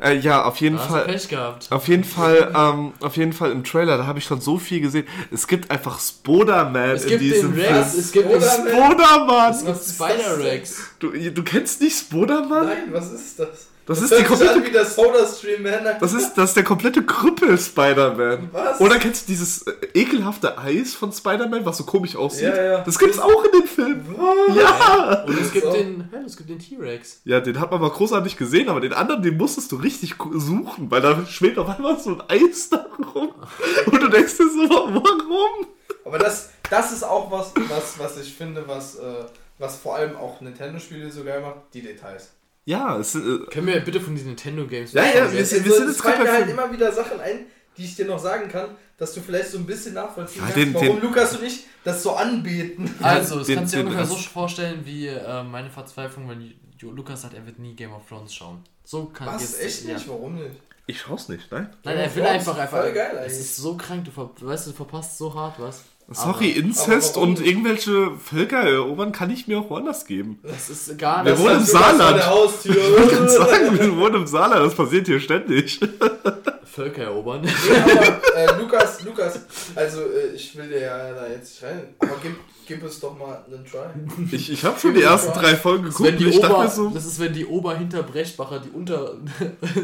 A: Äh, ja, auf jeden
B: Da hast du
A: Fall.
B: Pech gehabt.
A: Auf jeden Fall, ähm, auf jeden Fall im Trailer, da habe ich schon so viel gesehen. Es gibt einfach Spoderman in diesem
B: den
A: Film.
B: Rex, es gibt den
A: Spoderman!
B: es gibt Spider-Rex.
A: Du, du kennst nicht Spoderman?
C: Nein, was ist das?
A: Das ist die komplette,
C: wie der Soda-Stream, Man. *laughs*
A: das ist, das ist der komplette Krüppel Spider-Man.
C: Was?
A: Oder kennst du dieses äh, ekelhafte Eis von Spider-Man, was so komisch aussieht?
C: Ja, ja.
A: Das gibt's auch in dem Film.
C: Was?
A: Ja!
B: Und es gibt
C: So.
B: den, hä, es gibt den T-Rex.
A: Ja, den hat man mal großartig gesehen, aber den anderen, den musstest du richtig suchen, weil da schwebt auf einmal so ein Eis da rum. *laughs* Und du denkst dir so, warum?
C: Aber das, das ist auch was, was, was ich finde, was, äh, was vor allem auch Nintendo-Spiele so geil macht, die Details.
A: Ja, es, äh,
B: Können wir bitte von diesen Nintendo Games
A: Ja, ja, wir
C: Es,
A: sind-
C: es, es
A: jetzt gerade
C: halt immer wieder Sachen ein, die ich dir noch sagen kann, dass du vielleicht so ein bisschen nachvollziehen
A: Ja,
C: kannst,
A: den-
C: warum
A: den-
C: Lukas und ich das so anbeten. *laughs*
B: Also, das
A: den-
B: kannst du dir ungefähr so vorstellen wie äh, meine Verzweiflung, wenn Jo- Lukas sagt, er wird nie Game of Thrones schauen. So kann
C: Was?
B: jetzt-
C: Echt
B: ja.
C: nicht? Warum nicht?
A: ich schau's nicht, nein.
B: Nein, er will einfach
C: ist
B: einfach.
C: voll geil
B: es
C: eigentlich.
B: ist so krank, du, ver weißt, du verpasst so hart was.
A: Sorry,
B: Aber
A: Inzest
C: aber
A: und irgendwelche Völker erobern kann ich mir auch woanders geben.
B: Das ist gar
A: Wir
B: nicht.
A: wohnen im Saarland.
C: der Haustür. *laughs*
A: Ich kann sagen, wir wohnen im Saarland, das passiert hier ständig. *laughs*
B: Völker erobern.
C: Nee, aber äh, Lukas, Lukas, also äh, ich will dir ja da jetzt nicht rein, aber gib, gib es doch mal einen Try.
A: Ich, ich habe schon die ersten drei Folgen
B: Das ist,
A: geguckt
B: wenn die
A: ich
B: Ober,
A: so,
B: das ist, wenn die Oberhinterbrechbacher die Unter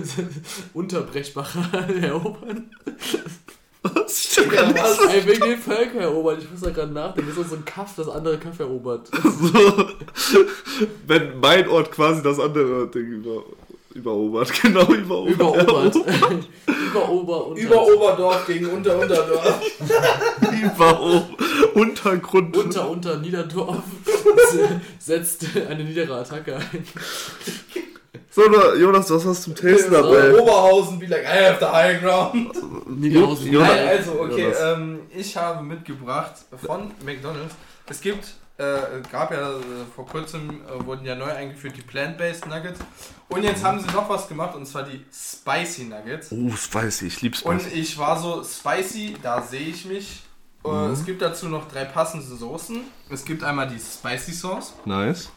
B: *laughs* Unterbrechbacher erobern.
A: Was stimmt
C: Ja, was?
B: Ey, wegen den Völker erobern. Ich muss da gerade nachdenken. Das ist so ein Kaff, das andere Kaff erobert. *laughs*
A: So, wenn mein Ort quasi das andere Ding über, überobert. *laughs* Genau, überobert.
B: Überobert. *laughs* Über Ober
C: Über Oberdorf gegen Unter Unterdorf.
A: Über Untergrund.
B: Unter Unter Niederdorf setzt eine niedere Attacke ein.
A: So, Jonas, was hast du zum Tasten
C: So,
A: dabei?
C: Oberhausen, be like, I have the high ground. *laughs*
B: Niederhausen.
A: Jonas-
C: Nein, also, okay,
A: Jonas.
C: ähm, ich habe mitgebracht von McDonalds. Es gibt, äh, gab ja äh, vor kurzem, äh, wurden ja neu eingeführt die Plant-Based Nuggets. Und jetzt haben sie noch was gemacht, und zwar die Spicy Nuggets.
A: Oh, spicy, ich lieb's
C: Und
A: spicy.
C: ich war so, spicy, da sehe ich mich. Äh,
A: Mhm.
C: Es gibt dazu noch drei passende Soßen. Es gibt einmal die Spicy Sauce.
A: Nice.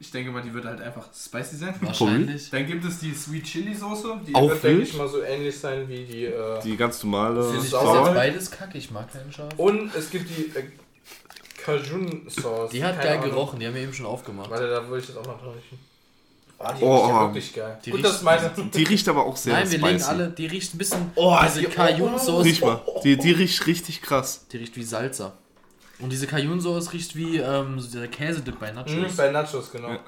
C: Ich denke mal, die wird halt einfach spicy sein.
B: Wahrscheinlich.
C: Dann gibt es die Sweet Chili Soße. Die
A: Auch
C: wird, denke ich mal, so ähnlich sein wie die. Äh
A: Die ganz normale
B: Finde ich
C: sauer.
B: bis jetzt beides kacke, ich mag keinen Scharf.
C: und es gibt die äh, Cajun Sauce.
B: Die hat
C: Keine
B: geil
C: Ahnung.
B: gerochen, die haben wir eben schon aufgemacht.
C: Warte, da würde ich jetzt auch noch dran riechen. Ah, die
A: Oh,
C: riecht ja
A: oh.
C: wirklich geil.
B: Die
C: Gut,
B: riecht-
C: das ist meine. *laughs*
A: Die riecht aber auch sehr
B: Nein, wir
A: spicy.
B: legen alle, die riecht ein bisschen,
C: Oh,
B: diese
C: die-
B: Cajun-Sauce,
A: Riech mal. Die, die riecht richtig krass.
B: die riecht wie Salsa. Und diese Cajun-Sauce riecht wie ähm, so der Käsedip bei
C: Mhm,
B: Nachos.
C: bei Nachos, genau.
A: Ja.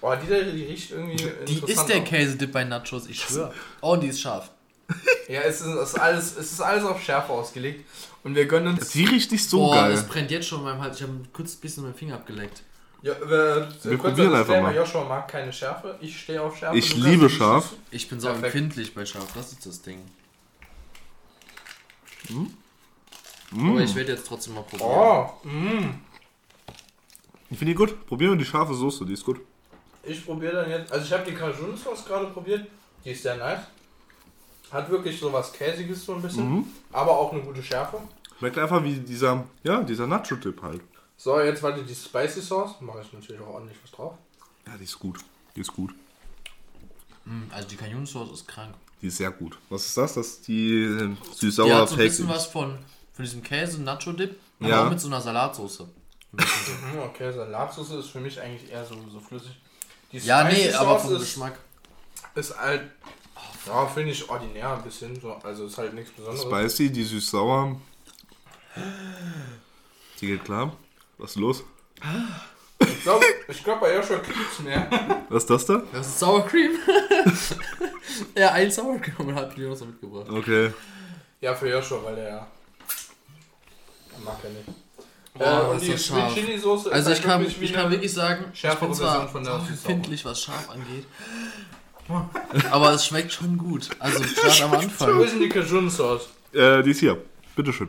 C: Oh, die, da, die riecht irgendwie.
B: Die ist der. Käsedip bei Nachos, ich schwör. Oh, und die ist scharf. *laughs*
C: Ja, es ist, es, ist alles, es ist alles auf Schärfe ausgelegt. Und wir gönnen uns.
A: Die riecht nicht so
B: Boah,
A: geil.
B: das brennt jetzt schon in meinem Hals. Ich habe kurz ein bisschen meinen Finger abgeleckt.
C: Ja, wir,
A: Wir probieren einfach mal.
C: Joshua mag keine Schärfe. Ich stehe auf Schärfe.
A: Ich liebe scharf.
B: Ich bin so
C: Perfekt.
B: empfindlich bei scharf, das ist das Ding.
A: Mm.
B: Aber ich werde jetzt trotzdem mal probieren.
C: Oh, mm.
A: Ich finde die gut. Probieren wir die scharfe Soße, die ist gut.
C: Ich probiere dann jetzt. Also, ich habe die Cajun Sauce gerade probiert. Die ist sehr nice. Hat wirklich so was Käsiges so ein bisschen.
A: Mhm.
C: Aber auch eine gute Schärfe.
A: Schmeckt einfach wie dieser, ja, dieser Nacho-Dip halt.
C: So, jetzt warte die Spicy Sauce. Mache ich natürlich auch ordentlich was drauf.
A: Ja, die ist gut. Die ist gut.
B: Mm, Also die Cajun-Sauce ist krank.
A: Die ist sehr gut. Was ist das? Das ist die äh,
B: Die
A: süß-sauer
B: hat so ein bisschen was von, von diesem Käse-Nacho-Dip, aber
A: Ja.
B: auch mit so einer Salatsauce. Ein.
C: Mhm, okay, Salatsauce ist für mich eigentlich eher so, so flüssig. Die
B: Ja, nee, aber vom
C: ist,
B: Geschmack.
C: ist halt. Ja, finde ich ordinär ein bisschen. So. Also ist halt nichts Besonderes.
A: Spicy, die süß-sauer. Die geht klar. Was ist los?
C: Ich glaube, ich glaub, bei Joshua kriegt's mehr.
A: Was ist das da?
B: Das ist Sour Cream. *laughs* ja, ein Sour Cream und hat Jonas mitgebracht.
A: Okay.
C: Ja, für Joshua, weil der ja. Mag er nicht.
B: Boah,
C: äh, und
B: ist
C: die
B: das
C: Sweet
B: scharf.
C: Chili Soße
B: Also
C: ist
B: ich
C: halt
B: kann, ich kann wirklich sagen, ich bin zwar
C: von der
B: empfindlich, was scharf angeht. Aber es schmeckt schon gut. Also *laughs* gerade am
C: Wo
B: Anfang.
C: ist denn die Cajun Sauce?
A: Äh, die ist hier. Bitteschön.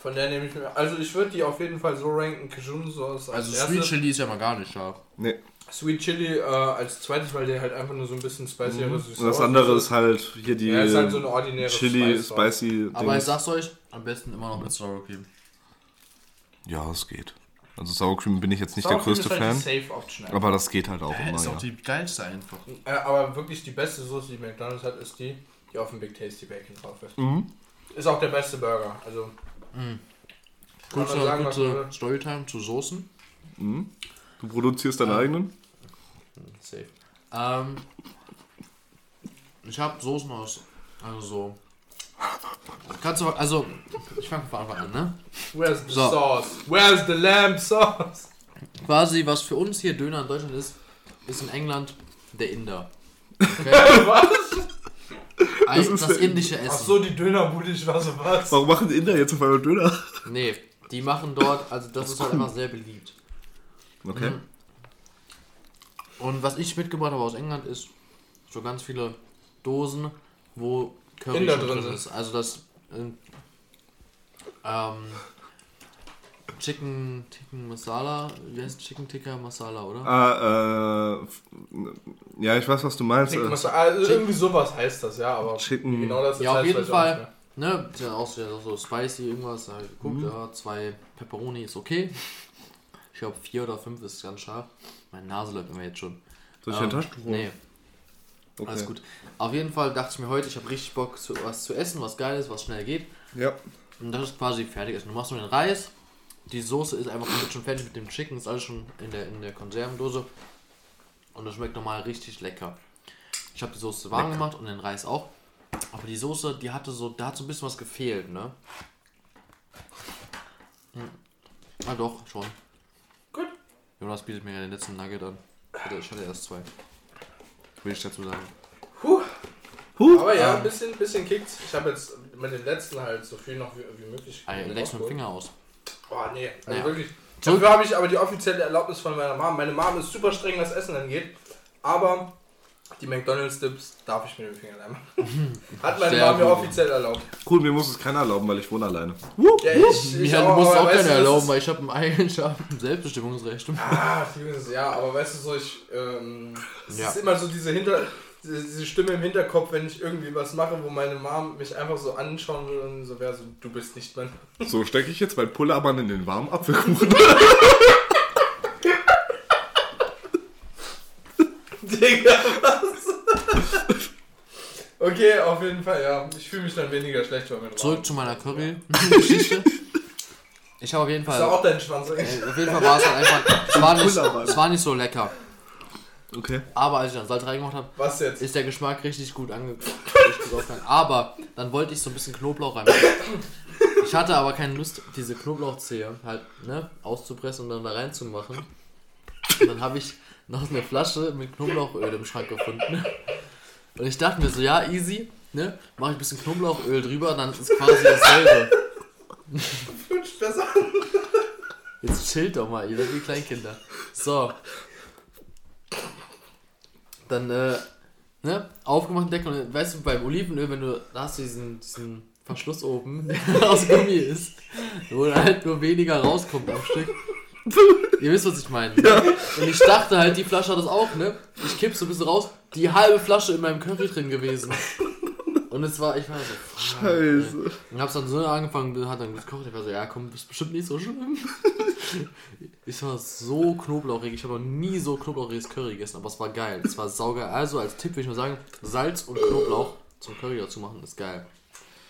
C: Von der nehme ich mir. Also ich würde die auf jeden Fall so ranken, Cajun Sauce als
B: Also
C: erste.
B: Sweet Chili ist ja mal gar nicht scharf.
A: Nee.
C: Sweet Chili äh, als zweites, weil der halt einfach nur so ein bisschen spicy mhm.
A: Und das andere ist halt hier die
C: Ja, ist halt so eine ordinäre
A: Chili,
C: Spice.
A: Spicy.
B: Aber ich sag's euch, am besten immer noch mit Sour Cream.
A: Ja, es geht. Also Sour Cream bin ich jetzt nicht
C: Sour
A: der größte
C: ist halt
A: Fan.
C: die Safe Option.
A: Aber das geht halt auch immer,
B: ist
A: ja.
B: auch die geilste einfach.
C: Äh, aber wirklich die beste Soße, die McDonalds hat, ist die, die auf dem Big Tasty Bacon drauf ist.
A: Mhm.
C: Ist auch der beste Burger. Also man
B: Gute,
C: sagen, will.
B: Storytime zu Soßen.
A: Mhm. Du produzierst deine
B: Ja.
A: eigenen?
B: Safe. Ähm, ich habe Soßen aus, also so. Kannst du, also, ich fange von Anfang an, ne?
C: Where's the
B: So.
C: sauce? Where's the lamb sauce?
B: Quasi, was für uns hier Döner in Deutschland ist, ist in England der Inder. Okay? *laughs*
C: was?
B: Ein,
A: ist
B: das
A: der-
B: indische Essen.
C: Ach so, die Dönerbude, ich war so was.
A: Warum machen die Inder jetzt auf einmal Döner?
B: Nee, die machen dort, also das ist halt einfach sehr beliebt.
A: Okay.
B: Mhm. Und was ich mitgebracht habe aus England ist so ganz viele Dosen, wo Curry
C: Inder drin
B: drin
C: sind.
B: ist. Also das äh, ähm, Chicken, Chicken Masala, wie heißt Chicken Tikka Masala, oder?
A: Ah, äh, ja, ich weiß, was du meinst.
C: Chicken
A: Äh,
C: Masala, also irgendwie sowas heißt das, ja, aber
A: Chicken-
C: genau das jetzt
B: Ja, auf
C: heißt,
B: jeden
C: auch
B: Fall. Ne, ist ja auch so, so spicy irgendwas. Ich geguckt,
A: Mhm.
B: ja, zwei Pepperoni ist okay. Ich glaube vier oder fünf ist ganz scharf. Meine Nase läuft immer jetzt schon.
A: Soll ich ein
B: Ähm,
A: Taschentuch holen?
B: Nee,
A: Okay.
B: alles gut. Auf jeden Fall dachte ich mir heute, ich habe richtig Bock, zu, was zu essen, was geil ist, was schnell geht.
A: Ja.
B: Und das ist quasi fertig. Also du machst nur den Reis, die Soße ist einfach komplett schon fertig mit dem Chicken, ist alles schon in der, in der Konservendose. Und das schmeckt nochmal richtig lecker. Ich habe die Soße warm
A: Lecker.
B: gemacht und den Reis auch. Aber die Soße, die hatte so, da hat so ein bisschen was gefehlt, ne? Hm. Ah doch, schon.
C: Gut.
B: Jonas bietet mir ja den letzten Nugget an. Ich hatte erst zwei. Will ich dazu sagen.
C: Huh.
A: Huh.
C: Aber ja,
B: Ähm.
C: ein bisschen, bisschen kickt's. Ich habe jetzt mit den letzten halt so viel noch wie, wie möglich.
B: Ey, legst mit dem Finger aus.
C: Boah, nee, also
B: Ja.
C: wirklich. Dafür habe ich aber die offizielle Erlaubnis von meiner Mom. Meine Mom ist super streng, was Essen angeht. Aber die McDonalds-Dips darf ich mit dem Finger nehmen. Hat meine
B: Sehr
C: Mom mir offiziell erlaubt.
A: Cool, mir muss es keiner erlauben, weil ich wohne alleine.
C: Ja, ich, ich
B: Ja, du musst
C: aber
B: auch
C: weißt
B: keine
C: das
B: erlauben, weil ich habe ein eigenes *laughs* Selbstbestimmungsrecht.
C: Ah, ja, aber weißt du so, ich. Ähm, es
B: Ja.
C: ist immer so diese Hinter. Diese diese Stimme im Hinterkopf, wenn ich irgendwie was mache, wo meine Mom mich einfach so anschauen will und so wäre so, du bist nicht mein. *laughs*
A: So stecke ich jetzt mein Pullermann in den warmen Apfelkuchen. *laughs*
C: Digga, was? Okay, auf jeden Fall, ja. Ich fühle mich dann weniger schlecht, wenn wir
B: Zurück zu meiner Curry-Geschichte. Ich habe auf jeden
C: Ist
B: Fall.
C: auch dein Schwanz, eigentlich.
B: Äh, auf jeden Fall war es halt einfach. Es war, nicht, es war nicht so lecker.
A: Okay.
B: Aber als ich dann Salz reingemacht habe,
C: Was jetzt?
B: ist der Geschmack richtig gut ange richtig gut aufgegangen. Aber dann wollte ich so ein bisschen Knoblauch reinmachen. Ich hatte aber keine Lust, diese Knoblauchzehe halt ne, auszupressen und dann da reinzumachen. Und dann habe ich noch eine Flasche mit Knoblauchöl im Schrank gefunden. Und ich dachte mir so, ja, easy, ne? Mache ich ein bisschen Knoblauchöl drüber, dann ist quasi dasselbe.
C: Flutscht besser.
B: Jetzt chillt doch mal, ihr seid wie Kleinkinder. So. Dann, äh, ne, aufgemacht Deckel und weißt du, beim Olivenöl, wenn du, da hast du diesen, diesen Verschluss oben, der aus Gummi ist, wo halt nur weniger rauskommt am Stück. Ihr wisst, was ich meine. Ne? Und ich dachte halt, die Flasche hat das auch, ne? Ich kipp so ein bisschen raus, die halbe Flasche in meinem Curry drin gewesen. Und es war, ich war so, fuck, ey.
A: Scheiße.
B: Und hab's dann so angefangen, hat dann gekocht. Ich war so, ja komm, ist bestimmt nicht so schlimm. *laughs* ich war so knoblauchig. Ich habe noch nie so knoblauchiges Curry gegessen, aber es war geil. Es war saugeil. Also als Tipp will ich nur sagen, Salz und Knoblauch zum Curry dazu machen, ist geil.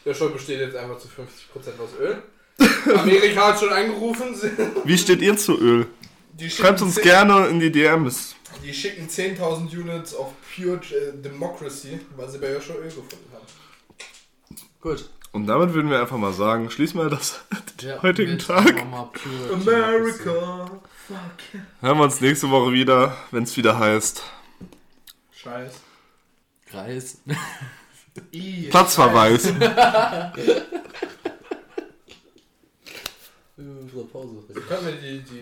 C: Der Show besteht jetzt einfach zu 50% aus Öl. *laughs* Amerika hat schon angerufen.
A: Wie steht ihr zu Öl?
C: Die
A: Schreibt uns
C: 10
A: gerne in die DMs.
C: Die schicken 10.000 Units of Pure äh, Democracy, weil sie bei Joshua Öl gefunden haben.
B: Gut.
A: Und damit würden wir einfach mal sagen, schließen wir das
B: Ja, *laughs*
A: heutigen Tag.
C: America. Fuck.
A: Hören wir uns nächste Woche wieder, wenn es wieder heißt
C: Scheiß.
B: Kreis. *laughs*
C: I.
A: Platzverweis. *laughs*
B: Pause.
C: Können wir die, die